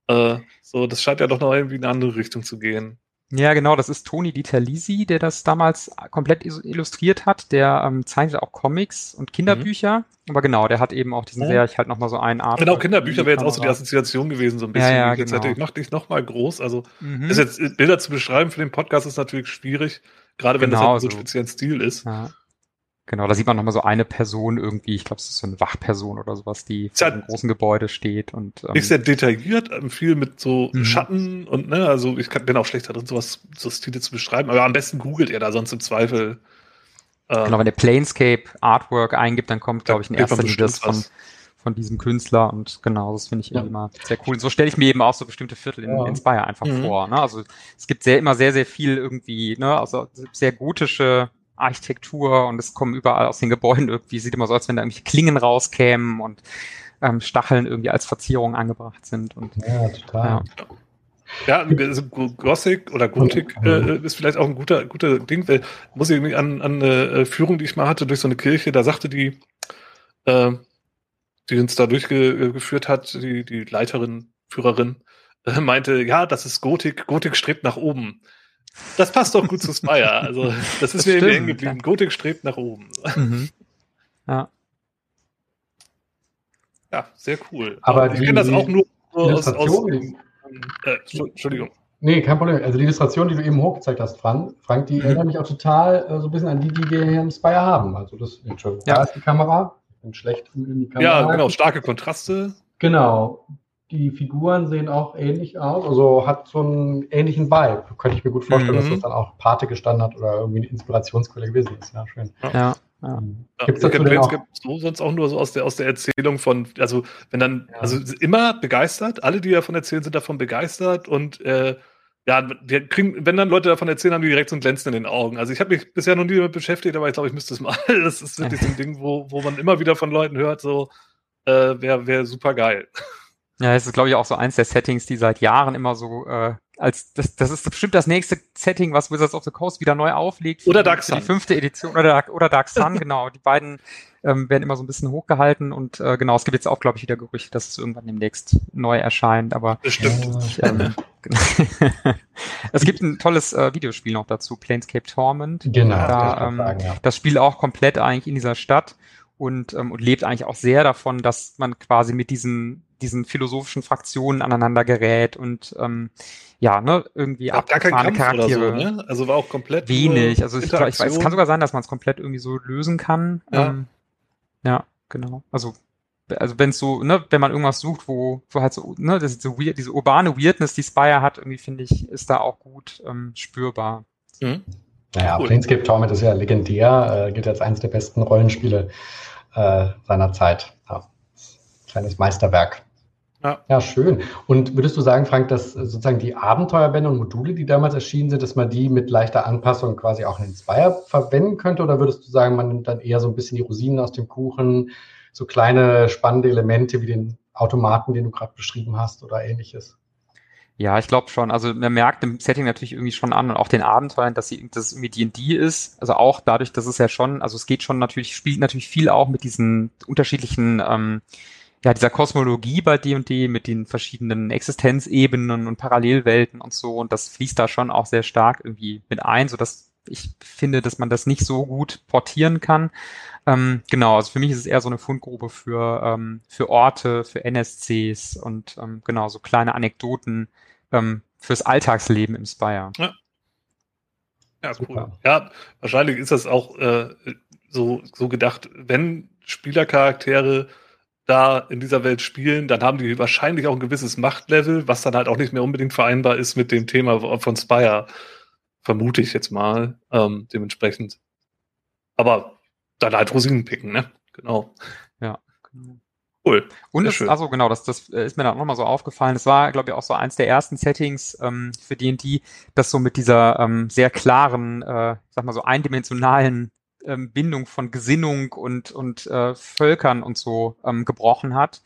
Äh, so, das scheint ja doch noch irgendwie in eine andere Richtung zu gehen. Ja, genau, das ist Toni Dieter-Lisi, der das damals komplett illustriert hat. Der ähm, zeichnet auch Comics und Kinderbücher. Aber genau, der hat eben auch diesen Ja. sehr, ich halt nochmal so einen Art. Genau, Kinderbücher wäre jetzt auch so die Assoziation gewesen, so ein bisschen. Ja, ja, jetzt genau. hätte ich noch, ich noch mal groß. Also, Mhm. ist jetzt Bilder zu beschreiben für den Podcast ist natürlich schwierig, gerade wenn Genau, das halt so einen so. speziellen Stil ist. Ja. Genau, da sieht man nochmal so eine Person irgendwie, ich glaube, es ist so eine Wachperson oder sowas, die Ist ja- vor einem großen Gebäude steht und ähm, Nicht sehr detailliert, ähm, viel mit so Mhm. Schatten und ne, also ich kann, bin auch schlechter drin, sowas, so Stile zu beschreiben, aber am besten googelt ihr da sonst im Zweifel. Äh, genau, wenn der Planescape Artwork eingibt, dann kommt, glaube ich, in kriegt man erster Linie das von, was. von diesem Künstler und genau, das finde ich Ja. mal sehr cool. Und so stelle ich mir eben auch so bestimmte Viertel in, Ja. in Spire einfach Mhm. vor. Ne? Also es gibt sehr immer sehr, sehr viel irgendwie, ne, also sehr gotische Architektur und es kommen überall aus den Gebäuden irgendwie, sieht immer so, als wenn da irgendwelche Klingen rauskämen und ähm, Stacheln irgendwie als Verzierung angebracht sind und Ja, total. Ja. Ja, also Gothic oder Gothic Mhm. äh, ist vielleicht auch ein guter, guter Ding, weil muss ich irgendwie an, an eine äh, Führung, die ich mal hatte durch so eine Kirche, da sagte die, äh, die uns da durchgeführt hat, die, die Leiterin, Führerin, äh, meinte, ja, das ist Gothic, Gothic strebt nach oben. Das passt doch gut zu Spire. Also, das ist Das mir stimmt, hängen geblieben. Gothic strebt nach oben. Mhm. Ja. Ja, sehr cool. Aber ich die- kenne das auch nur aus, aus äh, Entschuldigung. Nee, kein Problem. Also die Illustration, die du eben hochgezeigt hast, Frank, Frank die Mhm. erinnert mich auch total äh, so ein bisschen an die, die wir hier im Spire haben. Also das, Entschuldigung, Ja. da ist die Kamera. Ich bin schlecht in die Kamera. Ja, genau, starke Kontraste. Genau. Die Figuren sehen auch ähnlich aus. Also hat so einen ähnlichen Vibe. Könnte ich mir gut vorstellen, Mhm. dass das dann auch Pate gestanden hat oder irgendwie eine Inspirationsquelle gewesen ist. Ja, schön. Ja, ja. Ja, Gibt's denn auch? Planescape so sonst auch nur so aus der, aus der Erzählung von, also wenn dann, Ja. also immer begeistert, alle, die davon erzählen, sind davon begeistert und äh, ja, wir kriegen, wenn dann Leute davon erzählen, haben die direkt so ein Glänzen in den Augen. Also ich habe mich bisher noch nie damit beschäftigt, aber ich glaube, ich müsste es mal. Das ist wirklich so ein Ding, wo, wo man immer wieder von Leuten hört, so äh, wäre wär super geil. Ja, es ist, glaube ich, auch so eins der Settings, die seit Jahren immer so äh, als das, das ist bestimmt das nächste Setting, was Wizards of the Coast wieder neu auflegt. für Oder die- Dark für Die Sun. fünfte Edition oder Dark, oder Dark Sun, genau. Die beiden ähm, werden immer so ein bisschen hochgehalten und äh, genau, es gibt jetzt auch, glaube ich, wieder Gerüchte, dass es irgendwann demnächst neu erscheint, aber Bestimmt. ich, ähm, es gibt ein tolles äh, Videospiel noch dazu, Planescape Torment. Genau, Da, ähm, sagen, ja. das Spiel auch komplett eigentlich in dieser Stadt und, ähm, und lebt eigentlich auch sehr davon, dass man quasi mit diesen, diesen philosophischen Fraktionen aneinander gerät und ähm, ja, ne, irgendwie kein abgefahrene oder so, ne? Also war auch komplett Wenig. Also ich, glaub, ich weiß, es kann sogar sein, dass man es komplett irgendwie so lösen kann. Ja. Ähm, ja, genau. Also also wenn es so, ne, wenn man irgendwas sucht, wo, wo halt so, ne, das ist so weird, diese urbane Weirdness, die Spire hat, irgendwie finde ich, ist da auch gut ähm, spürbar. Mhm. Naja, Cool. Planescape Torment ist ja legendär, äh, gilt als eines der besten Rollenspiele äh, seiner Zeit. Ja. Kleines Meisterwerk. Ja. ja, schön. Und würdest du sagen, Frank, dass sozusagen die Abenteuerbände und Module, die damals erschienen sind, dass man die mit leichter Anpassung quasi auch in Inspire verwenden könnte? Oder würdest du sagen, man nimmt dann eher so ein bisschen die Rosinen aus dem Kuchen, so kleine spannende Elemente wie den Automaten, den du gerade beschrieben hast oder ähnliches? Ja, ich glaube schon. Also man merkt im Setting natürlich irgendwie schon an und auch den Abenteuern, dass sie dass es irgendwie D&D ist. Also auch dadurch, dass es ja schon, also es geht schon natürlich, spielt natürlich viel auch mit diesen unterschiedlichen, ähm, ja, dieser Kosmologie bei D&D, mit den verschiedenen Existenzebenen und Parallelwelten und so. Und das fließt da schon auch sehr stark irgendwie mit ein, so dass ich finde, dass man das nicht so gut portieren kann. Ähm, genau, also für mich ist es eher so eine Fundgrube für, ähm, für Orte, für NSCs und ähm, genau, so kleine Anekdoten ähm, fürs Alltagsleben im Spire. Ja. Ja, cool. Ja, wahrscheinlich ist das auch äh, so, so gedacht, wenn Spielercharaktere da in dieser Welt spielen, dann haben die wahrscheinlich auch ein gewisses Machtlevel, was dann halt auch nicht mehr unbedingt vereinbar ist mit dem Thema von Spire. Vermute ich jetzt mal, ähm, dementsprechend. Aber dann halt Rosinen picken, ne? Genau. Ja, genau. Cool. Und es, also genau, das, das äh, ist mir dann auch nochmal so aufgefallen. Es war, glaube ich, auch so eins der ersten Settings ähm, für D&D, das so mit dieser ähm, sehr klaren, äh, sag mal so eindimensionalen ähm, Bindung von Gesinnung und, und äh, Völkern und so ähm, gebrochen hat.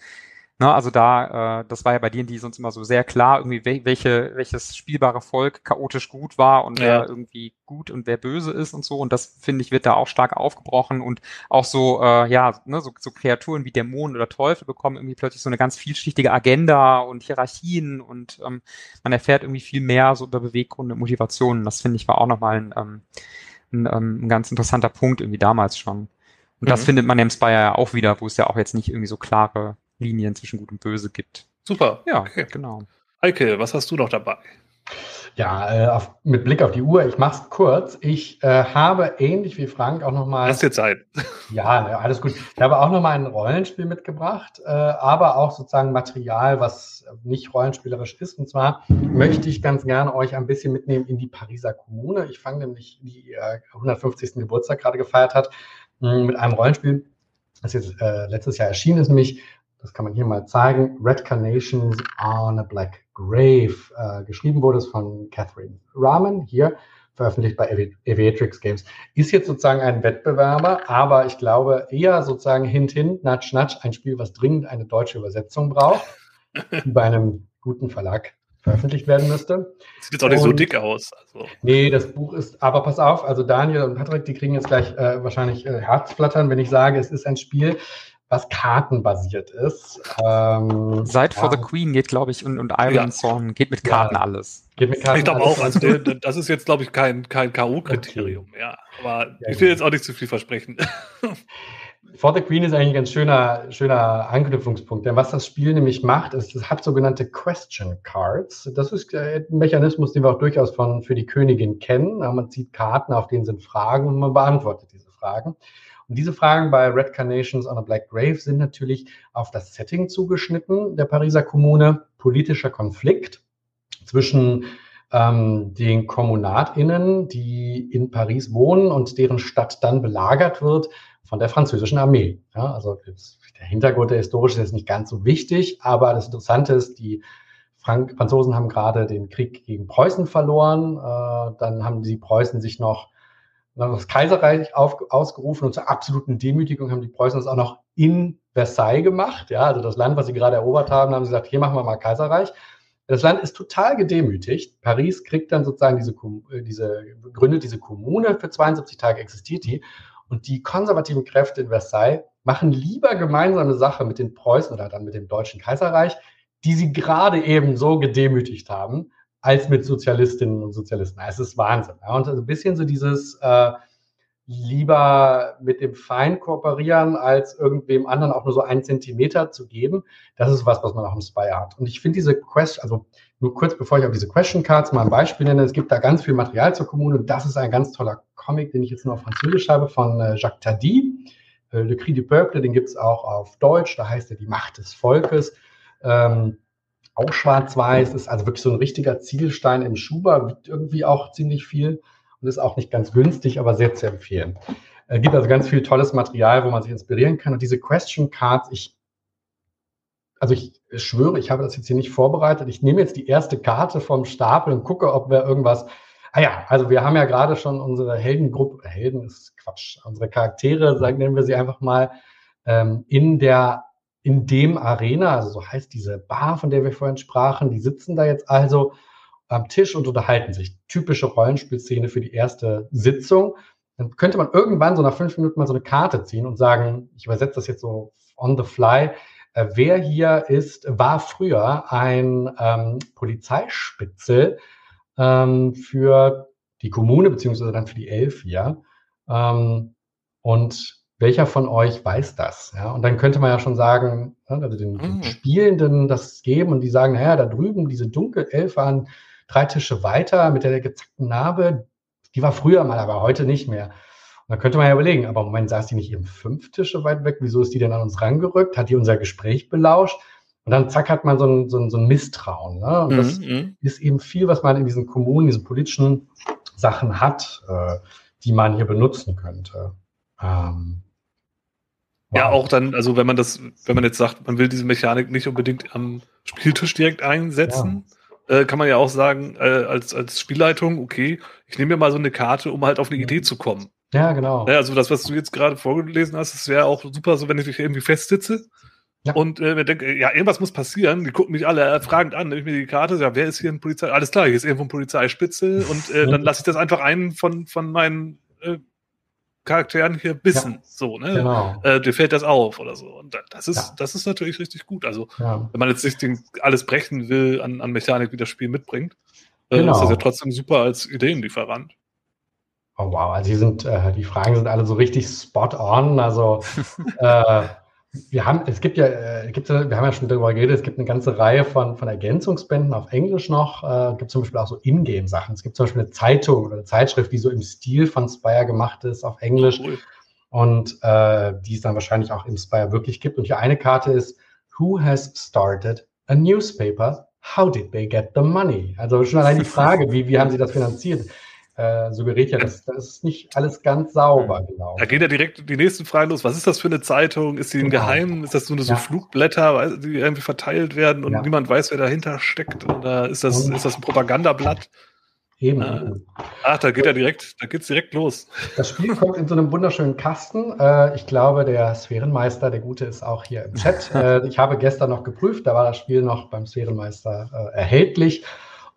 Ne, also da, äh, das war ja bei D&D sonst immer so sehr klar, irgendwie welche, welches spielbare Volk chaotisch gut war und ja. wer irgendwie gut und wer böse ist und so. Und das, finde ich, wird da auch stark aufgebrochen und auch so, äh, ja, ne, so, so Kreaturen wie Dämonen oder Teufel bekommen irgendwie plötzlich so eine ganz vielschichtige Agenda und Hierarchien und ähm, man erfährt irgendwie viel mehr so über Beweggründe und Motivationen. Das, finde ich, war auch nochmal ein, ähm, ein, ähm, ein ganz interessanter Punkt irgendwie damals schon. Und mhm. das findet man im Spire ja auch wieder, wo es ja auch jetzt nicht irgendwie so klare Linien zwischen Gut und Böse gibt. Super. Ja, okay. genau. Eike, was hast du noch dabei? Ja, äh, auf, mit Blick auf die Uhr, ich mache es kurz. Ich äh, habe ähnlich wie Frank auch nochmal. Hast dir Zeit? Ja, ne, alles gut. Ich habe auch nochmal ein Rollenspiel mitgebracht, äh, aber auch sozusagen Material, was nicht rollenspielerisch ist. Und zwar möchte ich ganz gerne euch ein bisschen mitnehmen in die Pariser Kommune. Ich fange nämlich, die äh, 150. Geburtstag gerade gefeiert hat, mh, mit einem Rollenspiel, das jetzt äh, letztes Jahr erschienen ist, nämlich das kann man hier mal zeigen, Red Carnations on a Black Grave. Äh, geschrieben wurde es von Catherine Rahman, hier veröffentlicht bei Aviatrix Games. Ist jetzt sozusagen ein Wettbewerber, aber ich glaube eher sozusagen hint, hint, natsch, natsch, ein Spiel, was dringend eine deutsche Übersetzung braucht, die bei einem guten Verlag veröffentlicht werden müsste. Sieht jetzt auch nicht und, so dick aus. Also. Nee, das Buch ist, aber pass auf, also Daniel und Patrick, die kriegen jetzt gleich äh, wahrscheinlich äh, Herzflattern, wenn ich sage, es ist ein Spiel, was kartenbasiert ist. Ähm, Side ja. for the Queen geht, glaube ich, und, und Iron ja. Song geht mit Karten ja. alles. Geht mit Karten ich glaube auch, also der, das ist jetzt, glaube ich, kein, kein K.O.-Kriterium. Okay. Ja, aber ich will jetzt auch nicht zu viel versprechen. For the Queen ist eigentlich ein ganz schöner, schöner Anknüpfungspunkt. Denn was das Spiel nämlich macht, ist, es hat sogenannte Question Cards. Das ist äh, ein Mechanismus, den wir auch durchaus von, für die Königin kennen. Man zieht Karten, auf denen sind Fragen und man beantwortet diese Fragen. Und diese Fragen bei Red Carnations on a Black Grave sind natürlich auf das Setting zugeschnitten der Pariser Kommune. Politischer Konflikt zwischen ähm, den KommunatInnen, die in Paris wohnen und deren Stadt dann belagert wird von der französischen Armee. Ja, also der Hintergrund der historische ist nicht ganz so wichtig, aber das Interessante ist, die Franzosen haben gerade den Krieg gegen Preußen verloren. Äh, dann haben die Preußen sich noch dann das Kaiserreich auf, ausgerufen und zur absoluten Demütigung haben die Preußen das auch noch in Versailles gemacht. Ja, also das Land, was sie gerade erobert haben, haben sie gesagt, hier machen wir mal Kaiserreich. Das Land ist total gedemütigt. Paris kriegt dann sozusagen diese, äh, diese gründet diese Kommune für 72 Tage existiert die. Und die konservativen Kräfte in Versailles machen lieber gemeinsame Sache mit den Preußen oder dann mit dem Deutschen Kaiserreich, die sie gerade eben so gedemütigt haben, als mit Sozialistinnen und Sozialisten. Es ist Wahnsinn. Ja. Und ein bisschen so dieses äh, lieber mit dem Feind kooperieren, als irgendwem anderen auch nur so einen Zentimeter zu geben. Das ist was, was man auch im Spy hat. Und ich finde diese Quest, also nur kurz bevor ich auf diese Question Cards mal ein Beispiel nenne, es gibt da ganz viel Material zur Kommune. Das ist ein ganz toller Comic, den ich jetzt nur auf Französisch habe, von äh, Jacques Tardy. Äh, Le Cri du Peuple, den gibt es auch auf Deutsch, da heißt er Die Macht des Volkes. Ähm, auch schwarz-weiß, ist also wirklich so ein richtiger Ziegelstein im Schuber, wiegt irgendwie auch ziemlich viel und ist auch nicht ganz günstig, aber sehr zu empfehlen. Es gibt also ganz viel tolles Material, wo man sich inspirieren kann. Und diese Question Cards, ich, also ich schwöre, ich habe das jetzt hier nicht vorbereitet. Ich nehme jetzt die erste Karte vom Stapel und gucke, ob wir irgendwas. Ah ja, also wir haben ja gerade schon unsere Heldengruppe, Helden ist Quatsch, unsere Charaktere, sagen, nennen wir sie einfach mal, ähm, in der in dem Arena, also so heißt diese Bar, von der wir vorhin sprachen, die sitzen da jetzt also am Tisch und unterhalten sich. Typische Rollenspielszene für die erste Sitzung. Dann könnte man irgendwann so nach fünf Minuten mal so eine Karte ziehen und sagen, ich übersetze das jetzt so on the fly, äh, wer hier ist, war früher ein ähm, Polizeispitzel ähm, für die Kommune, beziehungsweise dann für die Elfia. Ähm, und welcher von euch weiß das? Ja, und dann könnte man ja schon sagen, ne, also den, den mhm. Spielenden das geben und die sagen, naja, da drüben diese Dunkelelfe an drei Tische weiter mit der gezackten Narbe, die war früher mal, aber heute nicht mehr. Und dann könnte man ja überlegen, aber im Moment saß die nicht eben fünf Tische weit weg, wieso ist die denn an uns rangerückt? Hat die unser Gespräch belauscht? Und dann zack hat man so ein, so ein, so ein Misstrauen. Ne? Und das mhm. ist eben viel, was man in diesen Kommunen, diesen politischen Sachen hat, äh, die man hier benutzen könnte. Ähm, wow. Ja, auch dann, also wenn man das, wenn man jetzt sagt, man will diese Mechanik nicht unbedingt am Spieltisch direkt einsetzen, ja. äh, kann man ja auch sagen, äh, als, als Spielleitung, okay, ich nehme mir mal so eine Karte, um halt auf eine Idee zu kommen. Ja, genau. Ja, also das, was du jetzt gerade vorgelesen hast, das wäre auch super, so wenn ich irgendwie festsitze ja. Und äh, wir denken, ja, irgendwas muss passieren. Die gucken mich alle äh, fragend an. Nehme ich mir die Karte, ja, wer ist hier ein Polizei? Alles klar, hier ist irgendwo ein Polizeispitze. Und äh, dann lasse ich das einfach einen von, von meinen äh, Charakteren hier wissen. Ja. So, ne? Genau. Äh, dir fällt das auf oder so. Und das ist, ja. das ist natürlich richtig gut. Also, ja. wenn man jetzt nicht den, alles brechen will an, an Mechanik, wie das Spiel mitbringt, äh, genau. ist das ja trotzdem super als Ideenlieferant. Oh wow, also die sind, äh, die Fragen sind alle so richtig spot on. Also äh, wir haben, es gibt ja, äh, gibt, wir haben ja schon darüber geredet, es gibt eine ganze Reihe von, von Ergänzungsbänden auf Englisch noch. Äh, gibt zum Beispiel auch so Ingame-Sachen. Es gibt zum Beispiel eine Zeitung oder eine Zeitschrift, die so im Stil von Spire gemacht ist auf Englisch. Cool. Und äh, die es dann wahrscheinlich auch im Spire wirklich gibt. Und hier eine Karte ist, Who has started a newspaper? How did they get the money? Also schon allein die Frage, wie, wie haben sie das finanziert? Äh, suggeriert ja, dass das ist nicht alles ganz sauber genau. Da geht ja direkt die nächsten Fragen los. Was ist das für eine Zeitung? Ist die genau. geheim? Ist das nur so ja. Flugblätter, die irgendwie verteilt werden und ja. niemand weiß, wer dahinter steckt? Oder ist das, ist das ein Propagandablatt? Eben. Äh, ach, da geht ja direkt, da geht's direkt los. Das Spiel kommt in so einem wunderschönen Kasten. Äh, ich glaube, der Sphärenmeister, der Gute, ist auch hier im Chat. Äh, ich habe gestern noch geprüft, da war das Spiel noch beim Sphärenmeister äh, erhältlich.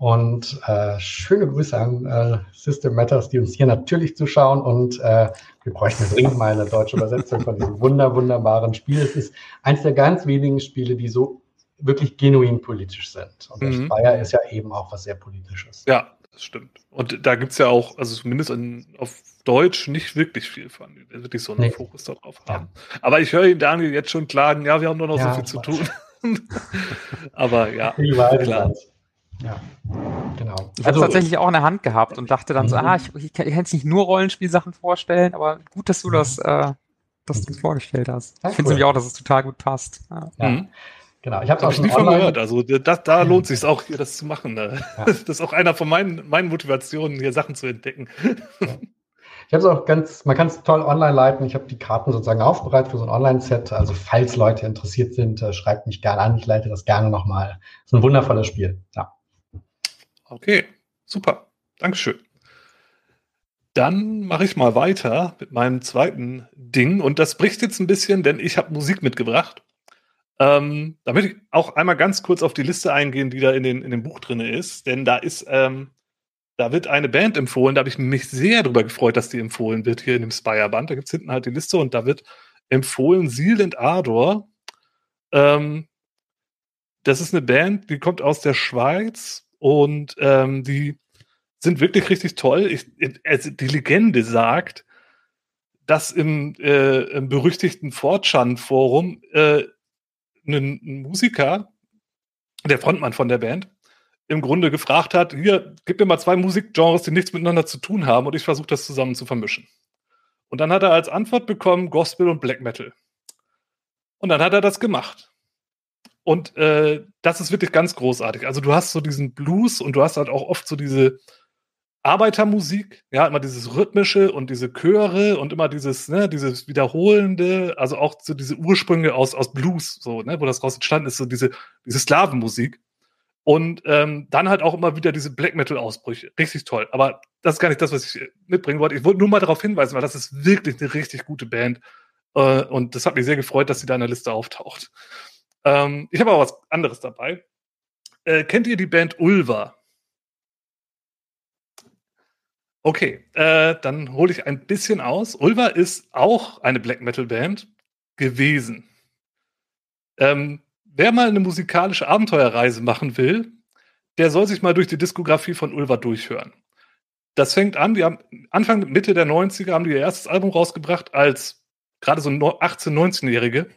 Und äh, schöne Grüße an äh, System Matters, die uns hier natürlich zuschauen. Und äh, wir bräuchten dringend mal eine deutsche Übersetzung von diesem wunder, wunderbaren Spiel. Es ist eines der ganz wenigen Spiele, die so wirklich genuin politisch sind. Und mhm. Spire ist ja eben auch was sehr Politisches. Ja, das stimmt. Und da gibt es ja auch, also zumindest in, auf Deutsch, nicht wirklich viel von, wirklich so einen nee. Fokus darauf haben. Ja. Aber ich höre ihn Daniel jetzt schon klagen, ja, wir haben nur noch ja, so viel zu tun. Aber ja, klar. Das. Ja, genau. Ich also, habe tatsächlich auch in der Hand gehabt und dachte dann so, mhm. ah, ich, ich, kann jetzt nicht nur Rollenspielsachen vorstellen, aber gut, dass du mhm. das, äh, dass du es vorgestellt hast. Ich finde cool. nämlich auch, dass es total gut passt. Ja. ja. Mhm. Genau, ich habe es auch schon nie von gehört. Also das, da lohnt sich auch, das zu machen. Ne? Ja. Das ist auch einer von meinen, meinen Motivationen, hier Sachen zu entdecken. Ja. Ich habe es auch ganz, man kann es toll online leiten. Ich habe die Karten sozusagen aufbereitet für so ein Online-Set. Also falls Leute interessiert sind, äh, schreibt mich gerne an. Ich leite das gerne nochmal. Ist ein wundervolles Spiel. Ja. Okay, super. Dankeschön. Dann mache ich mal weiter mit meinem zweiten Ding. Und das bricht jetzt ein bisschen, denn ich habe Musik mitgebracht. Ähm, da möchte ich auch einmal ganz kurz auf die Liste eingehen, die da in, den, in dem Buch drin ist. Denn da ist, ähm, da wird eine Band empfohlen. Da habe ich mich sehr darüber gefreut, dass die empfohlen wird hier in dem Spire-Band. Da gibt es hinten halt die Liste und da wird empfohlen Seal and Ardor. Ähm, das ist eine Band, die kommt aus der Schweiz und ähm, die sind wirklich richtig toll. Ich, also die Legende sagt, dass im, äh, im berüchtigten Fortran-Forum äh, ein, ein Musiker, der Frontmann von der Band, im Grunde gefragt hat, hier, gib mir mal zwei Musikgenres, die nichts miteinander zu tun haben und ich versuche das zusammen zu vermischen. Und dann hat er als Antwort bekommen Gospel und Black Metal. Und dann hat er das gemacht. Und äh, das ist wirklich ganz großartig. Also du hast so diesen Blues und du hast halt auch oft so diese Arbeitermusik, ja, immer dieses rhythmische und diese Chöre und immer dieses, ne, dieses wiederholende, also auch so diese Ursprünge aus, aus Blues, so, ne, wo das raus entstanden ist, so diese, diese Sklavenmusik. Und ähm, dann halt auch immer wieder diese Black Metal-Ausbrüche. Richtig toll. Aber das ist gar nicht das, was ich mitbringen wollte. Ich wollte nur mal darauf hinweisen, weil das ist wirklich eine richtig gute Band. Äh, und das hat mich sehr gefreut, dass sie da in der Liste auftaucht. Ähm, ich habe auch was anderes dabei. Äh, kennt ihr die Band Ulva? Okay, äh, dann hole ich ein bisschen aus. Ulva ist auch eine Black Metal Band gewesen. Ähm, wer mal eine musikalische Abenteuerreise machen will, der soll sich mal durch die Diskografie von Ulva durchhören. das fängt an, die haben Anfang, Mitte der 90er haben die ihr erstes Album rausgebracht als gerade so 18-, 19-Jährige.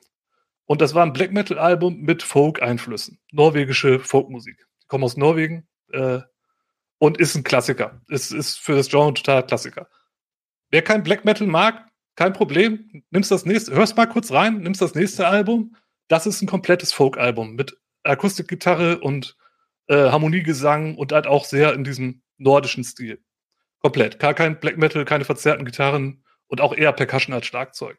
Und das war ein Black Metal-Album mit Folk-Einflüssen. Norwegische Folkmusik. Die kommen aus Norwegen äh, und ist ein Klassiker. Ist, ist für das Genre total Klassiker. Wer kein Black Metal mag, kein Problem. Nimmst das nächste, hörst mal kurz rein, nimmst das nächste Album. Das ist ein komplettes Folk-Album mit Akustikgitarre und äh, Harmoniegesang und halt auch sehr in diesem nordischen Stil. Komplett. Gar kein Black Metal, keine verzerrten Gitarren und auch eher Percussion als Schlagzeug.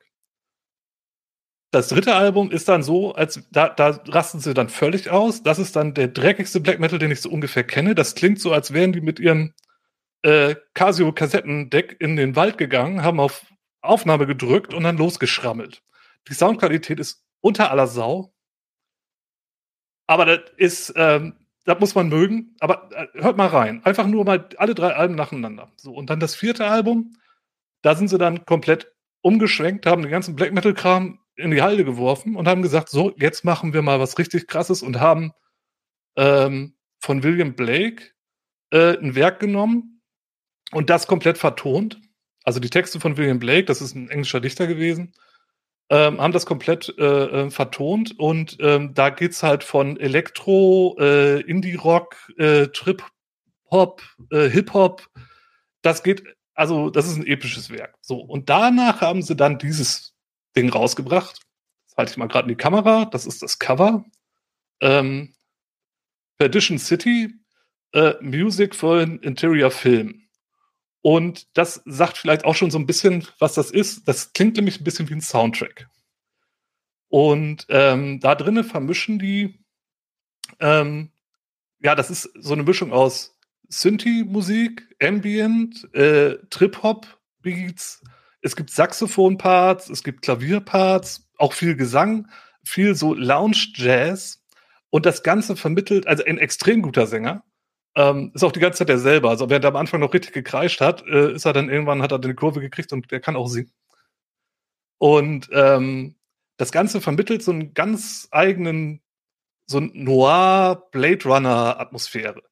Das dritte Album ist dann so, als da, da rasten sie dann völlig aus. Das ist dann der dreckigste Black Metal, den ich so ungefähr kenne. Das klingt so, als wären die mit ihren äh, Casio-Kassettendeck in den Wald gegangen, haben auf Aufnahme gedrückt und dann losgeschrammelt. Die Soundqualität ist unter aller Sau. Aber das ist, ähm, das muss man mögen. Aber äh, hört mal rein. Einfach nur mal alle drei Alben nacheinander. So, und dann das vierte Album, da sind sie dann komplett umgeschwenkt, haben den ganzen Black Metal-Kram in die Halde geworfen und haben gesagt, so, jetzt machen wir mal was richtig krasses und haben ähm, von William Blake äh, ein Werk genommen und das komplett vertont. Also die Texte von William Blake, das ist ein englischer Dichter gewesen, ähm, haben das komplett äh, äh, vertont und ähm, da geht's halt von Elektro, äh, Indie-Rock, äh, Trip-Hop, äh, Hip-Hop. Das geht, also das ist ein episches Werk. So und danach haben sie dann dieses Ding rausgebracht. Das halte ich mal gerade in die Kamera. Das ist das Cover. Ähm, Perdition City, äh, Music for an Interior Film. Und das sagt vielleicht auch schon so ein bisschen, was das ist. Das klingt nämlich ein bisschen wie ein Soundtrack. Und ähm, da drinnen vermischen die, ähm, ja, das ist so eine Mischung aus Synthi-Musik, Ambient, äh, Trip-Hop-Beats. Es gibt Saxophon-Parts, es gibt Klavier-Parts, auch viel Gesang, viel so Lounge-Jazz. Und das Ganze vermittelt, also ein extrem guter Sänger, ähm, ist auch die ganze Zeit der selber. Also während er am Anfang noch richtig gekreischt hat, äh, ist er dann irgendwann, hat er eine Kurve gekriegt und der kann auch singen. Und ähm, das Ganze vermittelt so einen ganz eigenen, so ein Noir Blade Runner Atmosphäre.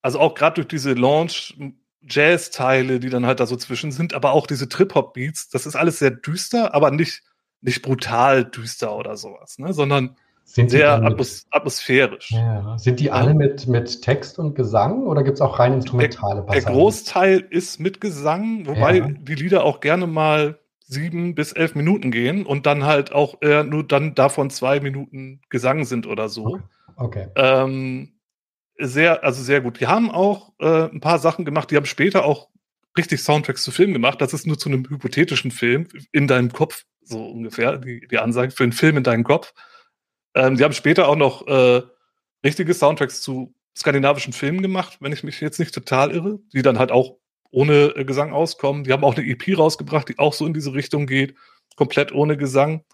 Also auch gerade durch diese Launch Jazz-Teile, die dann halt da so zwischen sind, aber auch diese Trip-Hop-Beats, das ist alles sehr düster, aber nicht, nicht brutal düster oder sowas, ne? sondern sind sehr atmos atmosphärisch. Ja. Sind die alle mit, mit Text und Gesang oder gibt es auch rein instrumentale Passagen? Der Großteil ist mit Gesang, wobei ja. die Lieder auch gerne mal sieben bis elf Minuten gehen und dann halt auch eher nur dann davon zwei Minuten Gesang sind oder so. Okay. okay. Ähm, sehr, also sehr gut. Die haben auch äh, ein paar Sachen gemacht, die haben später auch richtig Soundtracks zu Filmen gemacht. Das ist nur zu einem hypothetischen Film in deinem Kopf, so ungefähr, die, die Ansage für einen Film in deinem Kopf. Ähm, die haben später auch noch äh, richtige Soundtracks zu skandinavischen Filmen gemacht, wenn ich mich jetzt nicht total irre, die dann halt auch ohne äh, Gesang auskommen. Die haben auch eine EP rausgebracht, die auch so in diese Richtung geht, komplett ohne Gesang.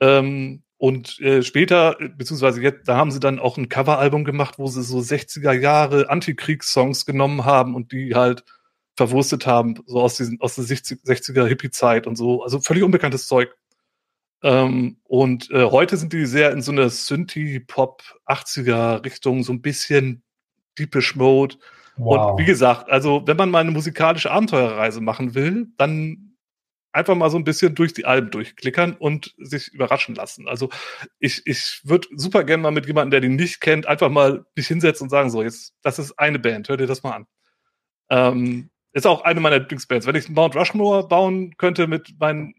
Ähm, und äh, später, beziehungsweise jetzt, da haben sie dann auch ein Coveralbum gemacht, wo sie so 60er Jahre Antikriegssongs genommen haben und die halt verwurstet haben, so aus, diesen, aus der 60er Hippie-Zeit und so. Also völlig unbekanntes Zeug. Ähm, und äh, heute sind die sehr in so einer Synthie-Pop-80er-Richtung, so ein bisschen Deepish Mode. Wow. Und wie gesagt, also wenn man mal eine musikalische Abenteuerreise machen will, dann einfach mal so ein bisschen durch die Alben durchklickern und sich überraschen lassen. Also ich, ich würde super gerne mal mit jemandem, der die nicht kennt, einfach mal mich hinsetzen und sagen, so, jetzt, das ist eine Band, hör dir das mal an. Ähm, ist auch eine meiner Lieblingsbands. Wenn ich Mount Rushmore bauen könnte mit meinen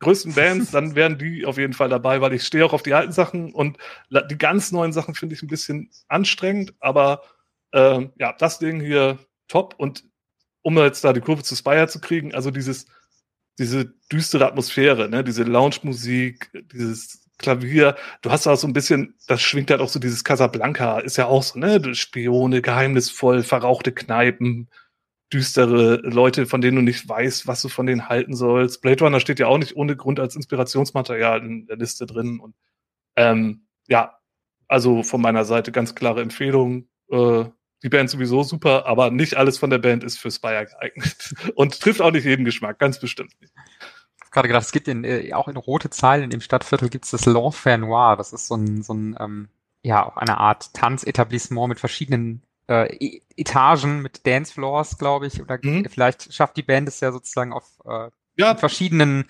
größten Bands, dann wären die auf jeden Fall dabei, weil ich stehe auch auf die alten Sachen und die ganz neuen Sachen finde ich ein bisschen anstrengend, aber äh, ja, das Ding hier top und um jetzt da die Kurve zu Spire zu kriegen, also dieses, diese düstere Atmosphäre, ne, diese Lounge-Musik, dieses Klavier, du hast auch so ein bisschen, das schwingt halt auch so dieses Casablanca, ist ja auch so, ne, Spione, geheimnisvoll, verrauchte Kneipen, düstere Leute, von denen du nicht weißt, was du von denen halten sollst. Blade Runner steht ja auch nicht ohne Grund als Inspirationsmaterial in der Liste drin. Und ähm, ja, also von meiner Seite ganz klare Empfehlung. Äh, die Band sowieso super, aber nicht alles von der Band ist für Spire geeignet. Und trifft auch nicht jeden Geschmack, ganz bestimmt nicht. Ich habe gerade gedacht, es gibt in, äh, auch in rote Zeilen im Stadtviertel gibt es das L'Enfer Noir. Das ist so ein, so ein ähm, ja, auch eine Art Tanzetablissement mit verschiedenen äh, e Etagen mit Dancefloors, glaube ich. Oder mhm. vielleicht schafft die Band es ja sozusagen auf äh, ja. verschiedenen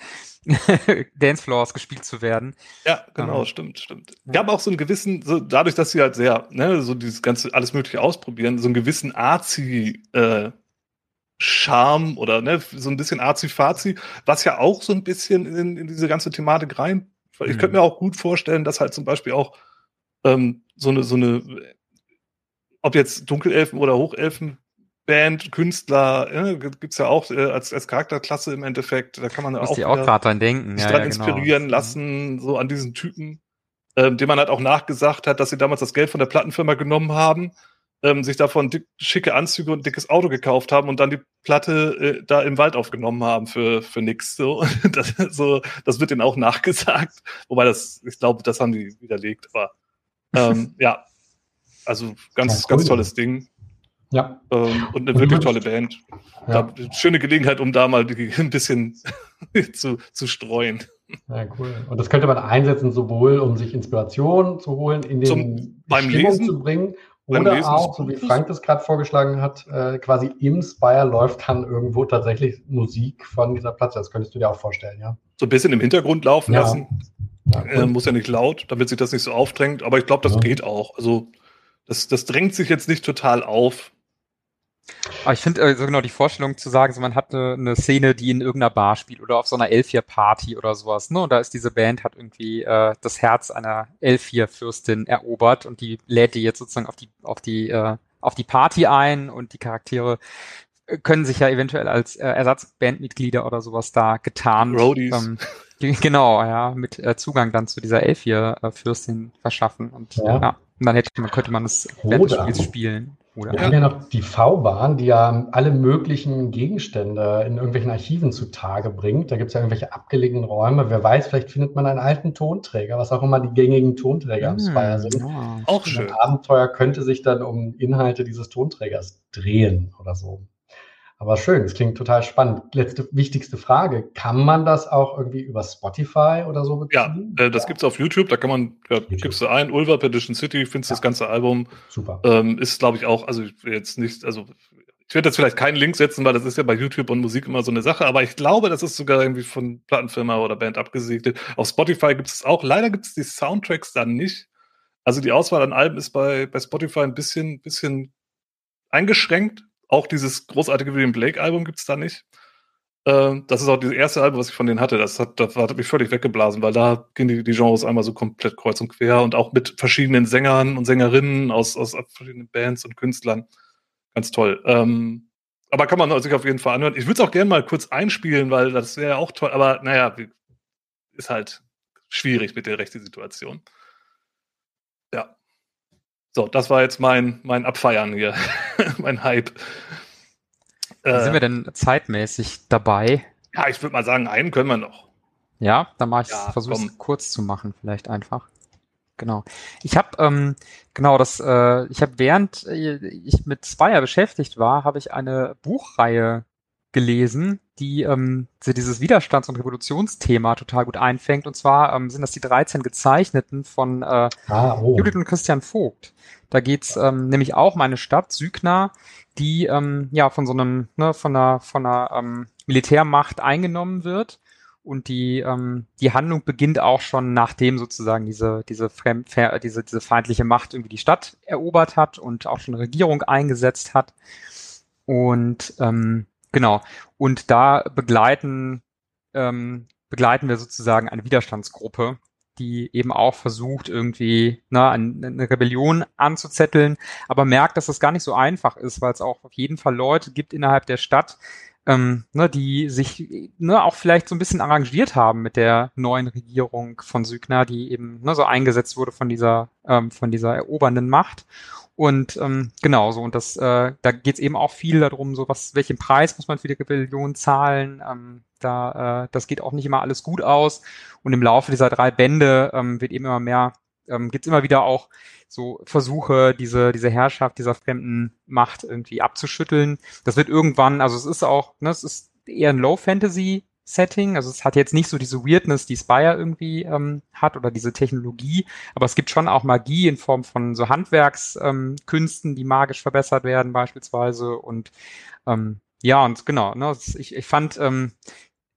Dancefloors gespielt zu werden. Ja, genau, ähm, stimmt, stimmt. Wir haben auch so einen gewissen, so dadurch, dass sie halt sehr, ne, so dieses ganze alles mögliche ausprobieren, so einen gewissen Arzi äh, Charme oder ne, so ein bisschen Arzi-Fazi, was ja auch so ein bisschen in, in diese ganze Thematik rein. Ich mhm. könnte mir auch gut vorstellen, dass halt zum Beispiel auch ähm, so eine, so eine, ob jetzt Dunkelelfen oder Hochelfen Band, Künstler, ja, gibt's ja auch äh, als, als Charakterklasse im Endeffekt. Da kann man auch, auch gerade dran denken. Sich ja, dran ja, genau. inspirieren genau. lassen, so an diesen Typen, ähm, dem man halt auch nachgesagt hat, dass sie damals das Geld von der Plattenfirma genommen haben, ähm, sich davon dick, schicke Anzüge und ein dickes Auto gekauft haben und dann die Platte äh, da im Wald aufgenommen haben für, für nix. So. Das, so, das wird ihnen auch nachgesagt. Wobei das, ich glaube, das haben die widerlegt, aber ähm, ja. Also ganz, ja, cool. ganz tolles Ding. Ja. Ähm, und eine wirklich tolle Band. Ja. Da, schöne Gelegenheit, um da mal ein bisschen zu, zu streuen. Ja, cool. Und das könnte man einsetzen, sowohl um sich Inspiration zu holen, in den Zum, beim Stimmung Lesen, zu bringen, oder auch, so wie Frank das gerade vorgeschlagen hat, äh, quasi im Spire läuft dann irgendwo tatsächlich Musik von dieser Platte. Das könntest du dir auch vorstellen, ja? So ein bisschen im Hintergrund laufen ja. lassen. Ja, cool. äh, muss ja nicht laut, damit sich das nicht so aufdrängt. Aber ich glaube, das ja. geht auch. Also das, das drängt sich jetzt nicht total auf. Aber ich finde also genau die Vorstellung zu sagen, so man hat eine, eine Szene, die in irgendeiner Bar spielt oder auf so einer Elfier-Party oder sowas, ne? Und da ist diese Band, hat irgendwie äh, das Herz einer Elfier-Fürstin erobert und die lädt die jetzt sozusagen auf die, auf die, äh, auf die Party ein und die Charaktere äh, können sich ja eventuell als äh, Ersatzbandmitglieder oder sowas da getan. Roadies. Ähm, genau, ja, mit äh, Zugang dann zu dieser Elfier-Fürstin verschaffen und ja. ja. Und dann hätte man, könnte man das während des Spiels spielen. Oder? Wir haben ja noch die V-Bahn, die ja alle möglichen Gegenstände in irgendwelchen Archiven zutage bringt. Da gibt es ja irgendwelche abgelegenen Räume. Wer weiß, vielleicht findet man einen alten Tonträger, was auch immer die gängigen Tonträger am Spire sind. Ja, auch schön. Ein Abenteuer könnte sich dann um Inhalte dieses Tonträgers drehen oder so. Aber schön, es klingt total spannend. Letzte wichtigste Frage: Kann man das auch irgendwie über Spotify oder so beziehen? Ja, äh, das ja. es auf YouTube. Da kann man, ja, gibst du ein, Ulver Petition City, findest ja. das ganze Album. Super. Ähm, ist, glaube ich, auch, also jetzt nicht, also ich werde jetzt vielleicht keinen Link setzen, weil das ist ja bei YouTube und Musik immer so eine Sache, aber ich glaube, das ist sogar irgendwie von Plattenfirma oder Band abgesegnet. Auf Spotify gibt es auch. Leider gibt es die Soundtracks dann nicht. Also die Auswahl an Alben ist bei, bei Spotify ein bisschen, bisschen eingeschränkt. Auch dieses großartige William Blake-Album gibt es da nicht. Äh, das ist auch das erste Album, was ich von denen hatte. Das hat, das hat mich völlig weggeblasen, weil da gehen die, die Genres einmal so komplett kreuz und quer und auch mit verschiedenen Sängern und Sängerinnen aus, aus verschiedenen Bands und Künstlern. Ganz toll. Ähm, aber kann man sich auf jeden Fall anhören. Ich würde es auch gerne mal kurz einspielen, weil das wäre ja auch toll. Aber naja, ist halt schwierig mit der rechten Situation. So, das war jetzt mein, mein Abfeiern hier, mein Hype. Äh, sind wir denn zeitmäßig dabei? Ja, ich würde mal sagen, einen können wir noch. Ja, dann mache ich ja, versuche es kurz zu machen, vielleicht einfach. Genau. Ich habe ähm, genau das. Äh, ich habe während äh, ich mit Spire beschäftigt war, habe ich eine Buchreihe gelesen, die ähm, dieses Widerstands- und Revolutionsthema total gut einfängt. Und zwar ähm, sind das die 13 Gezeichneten von äh, ah, oh. Judith und Christian Vogt. Da geht's ähm, nämlich auch um eine Stadt, Sygna, die ähm, ja von so einem, ne, von einer, von einer ähm, Militärmacht eingenommen wird. Und die, ähm, die Handlung beginnt auch schon nachdem sozusagen diese, diese, fremd, diese, diese feindliche Macht irgendwie die Stadt erobert hat und auch schon eine Regierung eingesetzt hat. Und ähm, Genau. Und da begleiten, ähm, begleiten wir sozusagen eine Widerstandsgruppe, die eben auch versucht, irgendwie ne, eine Rebellion anzuzetteln, aber merkt, dass das gar nicht so einfach ist, weil es auch auf jeden Fall Leute gibt innerhalb der Stadt, ähm, ne, die sich ne, auch vielleicht so ein bisschen arrangiert haben mit der neuen Regierung von Sygna, die eben ne, so eingesetzt wurde von dieser, ähm, von dieser erobernden Macht und ähm, genau so, und das, äh, da geht es eben auch viel darum, so was, welchen Preis muss man für die Rebellion zahlen. Ähm, da, äh, das geht auch nicht immer alles gut aus. Und im Laufe dieser drei Bände ähm, wird eben immer mehr, ähm, gibt es immer wieder auch so Versuche, diese, diese Herrschaft dieser fremden Macht irgendwie abzuschütteln. Das wird irgendwann, also es ist auch, ne, es ist eher ein Low-Fantasy Setting. Also es hat jetzt nicht so diese Weirdness, die Spire irgendwie ähm, hat oder diese Technologie, aber es gibt schon auch Magie in Form von so Handwerkskünsten, ähm, die magisch verbessert werden beispielsweise. Und ähm, ja, und genau, ne, ich, ich fand ähm,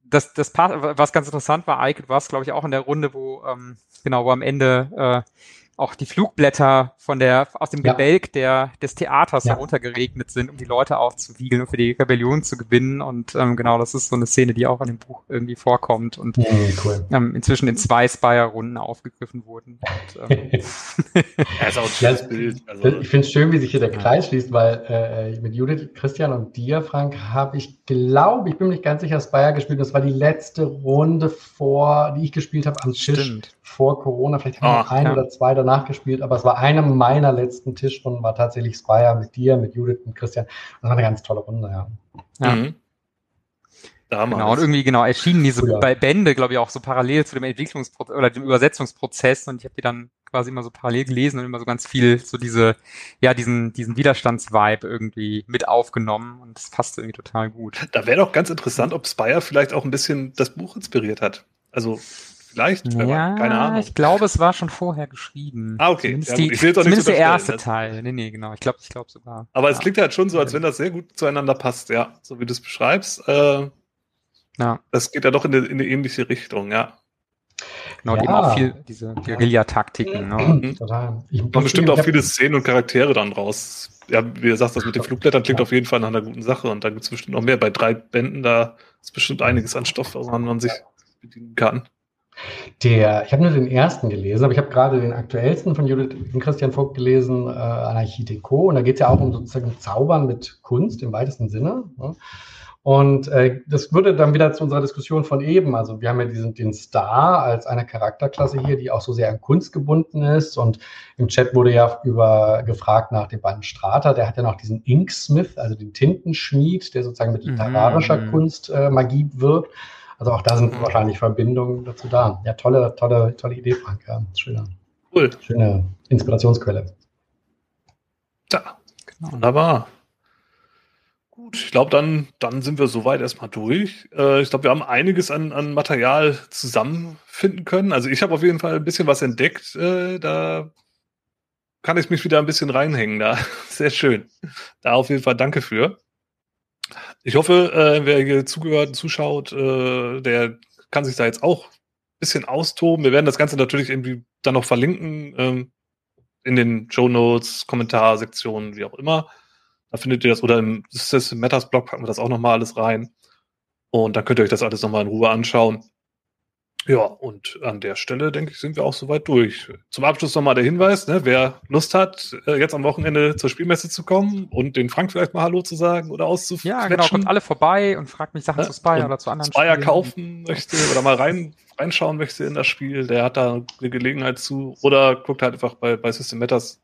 das, das was ganz interessant war, Ike, du warst, glaube ich, auch in der Runde, wo ähm, genau, wo am Ende äh, auch die Flugblätter von der, aus dem ja. Gebälk der, des Theaters ja. heruntergeregnet sind, um die Leute aufzuwiegeln und für die Rebellion zu gewinnen. Und ähm, genau, das ist so eine Szene, die auch in dem Buch irgendwie vorkommt und mhm, cool. ähm, inzwischen in zwei Spire-Runden aufgegriffen wurden. Und, ähm, ja, ja, Bild. Also, ich finde es schön, wie sich hier der Kreis schließt, weil äh, mit Judith, Christian und dir, Frank, habe ich glaube, ich bin mir nicht ganz sicher, Spire gespielt. Das war die letzte Runde vor, die ich gespielt habe am Tisch. Stimmt vor Corona. Vielleicht haben wir oh, ein ja. oder zwei danach gespielt, aber es war eine meiner letzten Tischrunden, war tatsächlich Spire mit dir, mit Judith und Christian. Das war eine ganz tolle Runde, ja. ja. Mhm. Damals. Genau, und irgendwie genau erschienen diese oh, ja. Bände, glaube ich, auch so parallel zu dem Entwicklungsprozess oder dem Übersetzungsprozess und ich habe die dann quasi immer so parallel gelesen und immer so ganz viel so diese, ja, diesen, diesen Widerstandsvibe irgendwie mit aufgenommen und das passte irgendwie total gut. Da wäre doch ganz interessant, ob Spire vielleicht auch ein bisschen das Buch inspiriert hat. Also Vielleicht? Ja, keine Ahnung. Ich glaube, es war schon vorher geschrieben. Ah, okay. Zumindest, ja, die, zumindest der erste das. Teil. Nee, nee, genau. Ich glaube, ich glaube sogar. Aber ja. es klingt halt schon so, als wenn das sehr gut zueinander passt, ja. So wie du es beschreibst. Äh, ja. Das geht ja doch in eine, in eine ähnliche Richtung, ja. Genau, ja. eben auch viel diese Guerilla-Taktiken. Ne? Mhm. Total. Ich, Kommen bestimmt auch viele Szenen und Charaktere dann raus. Ja, wie du sagst, das mit den Flugblättern klingt ja. auf jeden Fall nach einer guten Sache und da gibt es bestimmt noch mehr. Bei drei Bänden, da ist bestimmt einiges an Stoff, woran man sich bedienen kann. Der, ich habe nur den ersten gelesen, aber ich habe gerade den aktuellsten von Judith und Christian Vogt gelesen, äh, Anarchie Deco. Und da geht es ja auch um sozusagen Zaubern mit Kunst im weitesten Sinne. Ne? Und äh, das würde dann wieder zu unserer Diskussion von eben. Also wir haben ja diesen, den Star als eine Charakterklasse hier, die auch so sehr an Kunst gebunden ist. Und im Chat wurde ja über gefragt nach dem Band Strata. Der hat ja noch diesen Inksmith, also den Tintenschmied, der sozusagen mit literarischer mhm. Kunst äh, Magie wirkt. Also auch da sind mhm. wahrscheinlich Verbindungen dazu da. Ja, tolle, tolle, tolle Idee, Frank. Ja, schöne, cool. schöne Inspirationsquelle. Ja, genau. wunderbar. Gut, ich glaube, dann, dann sind wir soweit erstmal durch. Äh, ich glaube, wir haben einiges an, an Material zusammenfinden können. Also ich habe auf jeden Fall ein bisschen was entdeckt. Äh, da kann ich mich wieder ein bisschen reinhängen. Da sehr schön. Da auf jeden Fall danke für. Ich hoffe, äh, wer hier zugehört und zuschaut, äh, der kann sich da jetzt auch ein bisschen austoben. Wir werden das Ganze natürlich irgendwie dann noch verlinken ähm, in den Show Notes, Kommentarsektionen, wie auch immer. Da findet ihr das oder im System Matters Blog packen wir das auch nochmal alles rein. Und dann könnt ihr euch das alles nochmal in Ruhe anschauen. Ja, und an der Stelle, denke ich, sind wir auch soweit durch. Zum Abschluss nochmal der Hinweis, ne, wer Lust hat, äh, jetzt am Wochenende zur Spielmesse zu kommen und den Frank vielleicht mal Hallo zu sagen oder auszuführen. Ja, genau, kommt alle vorbei und fragt mich Sachen ja, zu Spire oder zu anderen Spire Spielen. kaufen möchte oder mal rein, reinschauen möchte in das Spiel, der hat da eine Gelegenheit zu. Oder guckt halt einfach bei, bei System Matters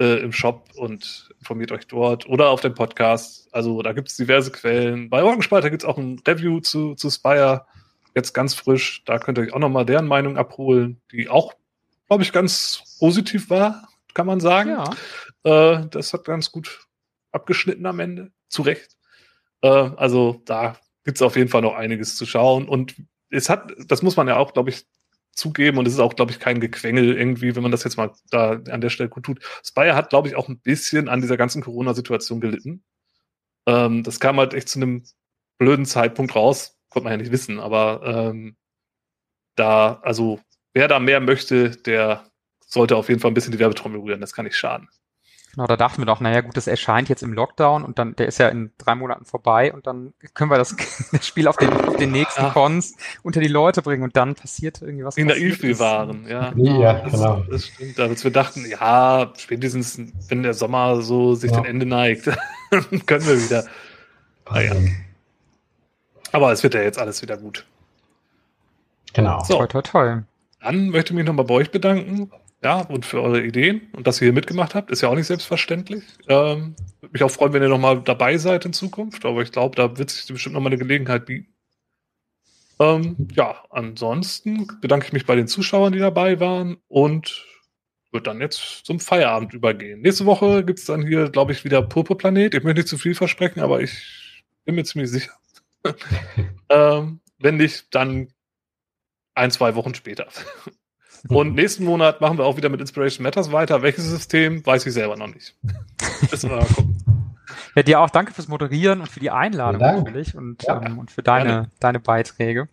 äh, im Shop und informiert euch dort oder auf dem Podcast. Also da gibt es diverse Quellen. Bei Orgenspalter gibt es auch ein Review zu, zu Spire jetzt ganz frisch. Da könnt ihr euch auch nochmal deren Meinung abholen, die auch, glaube ich, ganz positiv war, kann man sagen. Ja. Äh, das hat ganz gut abgeschnitten am Ende. Zu Recht. Äh, also da gibt es auf jeden Fall noch einiges zu schauen. Und es hat, das muss man ja auch, glaube ich, zugeben und es ist auch, glaube ich, kein Gequengel irgendwie, wenn man das jetzt mal da an der Stelle gut tut. Spire hat, glaube ich, auch ein bisschen an dieser ganzen Corona-Situation gelitten. Ähm, das kam halt echt zu einem blöden Zeitpunkt raus, konnte man ja nicht wissen, aber ähm, da, also wer da mehr möchte, der sollte auf jeden Fall ein bisschen die Werbetrommel rühren, das kann nicht schaden. Genau, da dachten wir doch, naja gut, das erscheint jetzt im Lockdown und dann, der ist ja in drei Monaten vorbei und dann können wir das, das Spiel auf den, auf den nächsten ja. Cons unter die Leute bringen und dann passiert irgendwie was. In der wir waren, ja. Ja, das, genau. Das stimmt, als wir dachten, ja, spätestens, wenn der Sommer so sich ja. dem Ende neigt, können wir wieder. Naja. Aber es wird ja jetzt alles wieder gut. Genau. So, toll, toll, toll. Dann möchte ich mich nochmal bei euch bedanken. Ja, und für eure Ideen und dass ihr hier mitgemacht habt, ist ja auch nicht selbstverständlich. Ähm, würde mich auch freuen, wenn ihr nochmal dabei seid in Zukunft, aber ich glaube, da wird sich bestimmt nochmal eine Gelegenheit bieten. Ähm, ja, ansonsten bedanke ich mich bei den Zuschauern, die dabei waren und wird dann jetzt zum Feierabend übergehen. Nächste Woche gibt es dann hier, glaube ich, wieder Purpurplanet. Ich möchte nicht zu viel versprechen, aber ich bin mir ziemlich sicher. ähm, Wenn nicht, dann ein, zwei Wochen später. Und nächsten Monat machen wir auch wieder mit Inspiration Matters weiter. Welches System, weiß ich selber noch nicht. Müssen wir mal gucken. Ja, dir auch danke fürs Moderieren und für die Einladung natürlich und, ja. ähm, und für deine, deine Beiträge.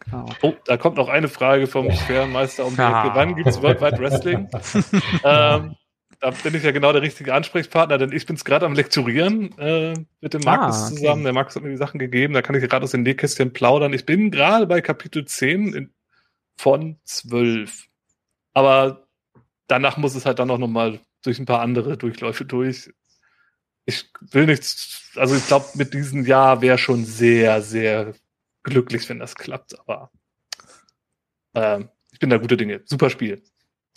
Genau. Oh, da kommt noch eine Frage vom Schwermeister um die Ecke. Wann gibt es Worldwide Wrestling? ähm, da bin ich ja genau der richtige Ansprechpartner, denn ich bin es gerade am Lektorieren äh, mit dem Markus ah, okay. zusammen. Der Markus hat mir die Sachen gegeben, da kann ich gerade aus den Nähkästchen plaudern. Ich bin gerade bei Kapitel 10 in, von 12. Aber danach muss es halt dann auch nochmal durch ein paar andere Durchläufe durch. Ich will nichts, also ich glaube, mit diesem Jahr wäre schon sehr, sehr glücklich, wenn das klappt, aber ähm, ich bin da gute Dinge. Super Spiel.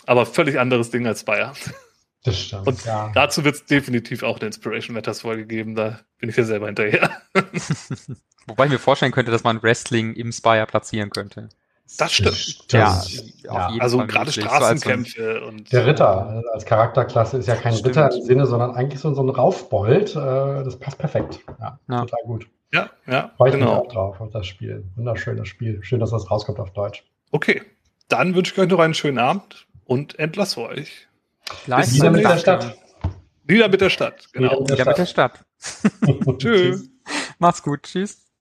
Aber völlig anderes Ding als Bayer. Das stimmt. Und ja. dazu wird es definitiv auch eine Inspiration Matters Folge geben. Da bin ich ja selber hinterher. Wobei ich mir vorstellen könnte, dass man Wrestling im Spire platzieren könnte. Das stimmt. Das, ja, ja. also gerade Straßenkämpfe so und. Der Ritter als Charakterklasse ist ja kein stimmt. Ritter im Sinne, sondern eigentlich so, so ein Raufbold. Äh, das passt perfekt. Ja, ja, total gut. Ja, ja. Freue ich genau. mich auch drauf auf das Spiel. Wunderschönes Spiel. Schön, dass das rauskommt auf Deutsch. Okay. Dann wünsche ich euch noch einen schönen Abend und entlasse euch. Bis wieder mit der Stadt. Wieder mit der Stadt, genau. Wieder mit der Stadt. Tschüss. Macht's gut. Tschüss.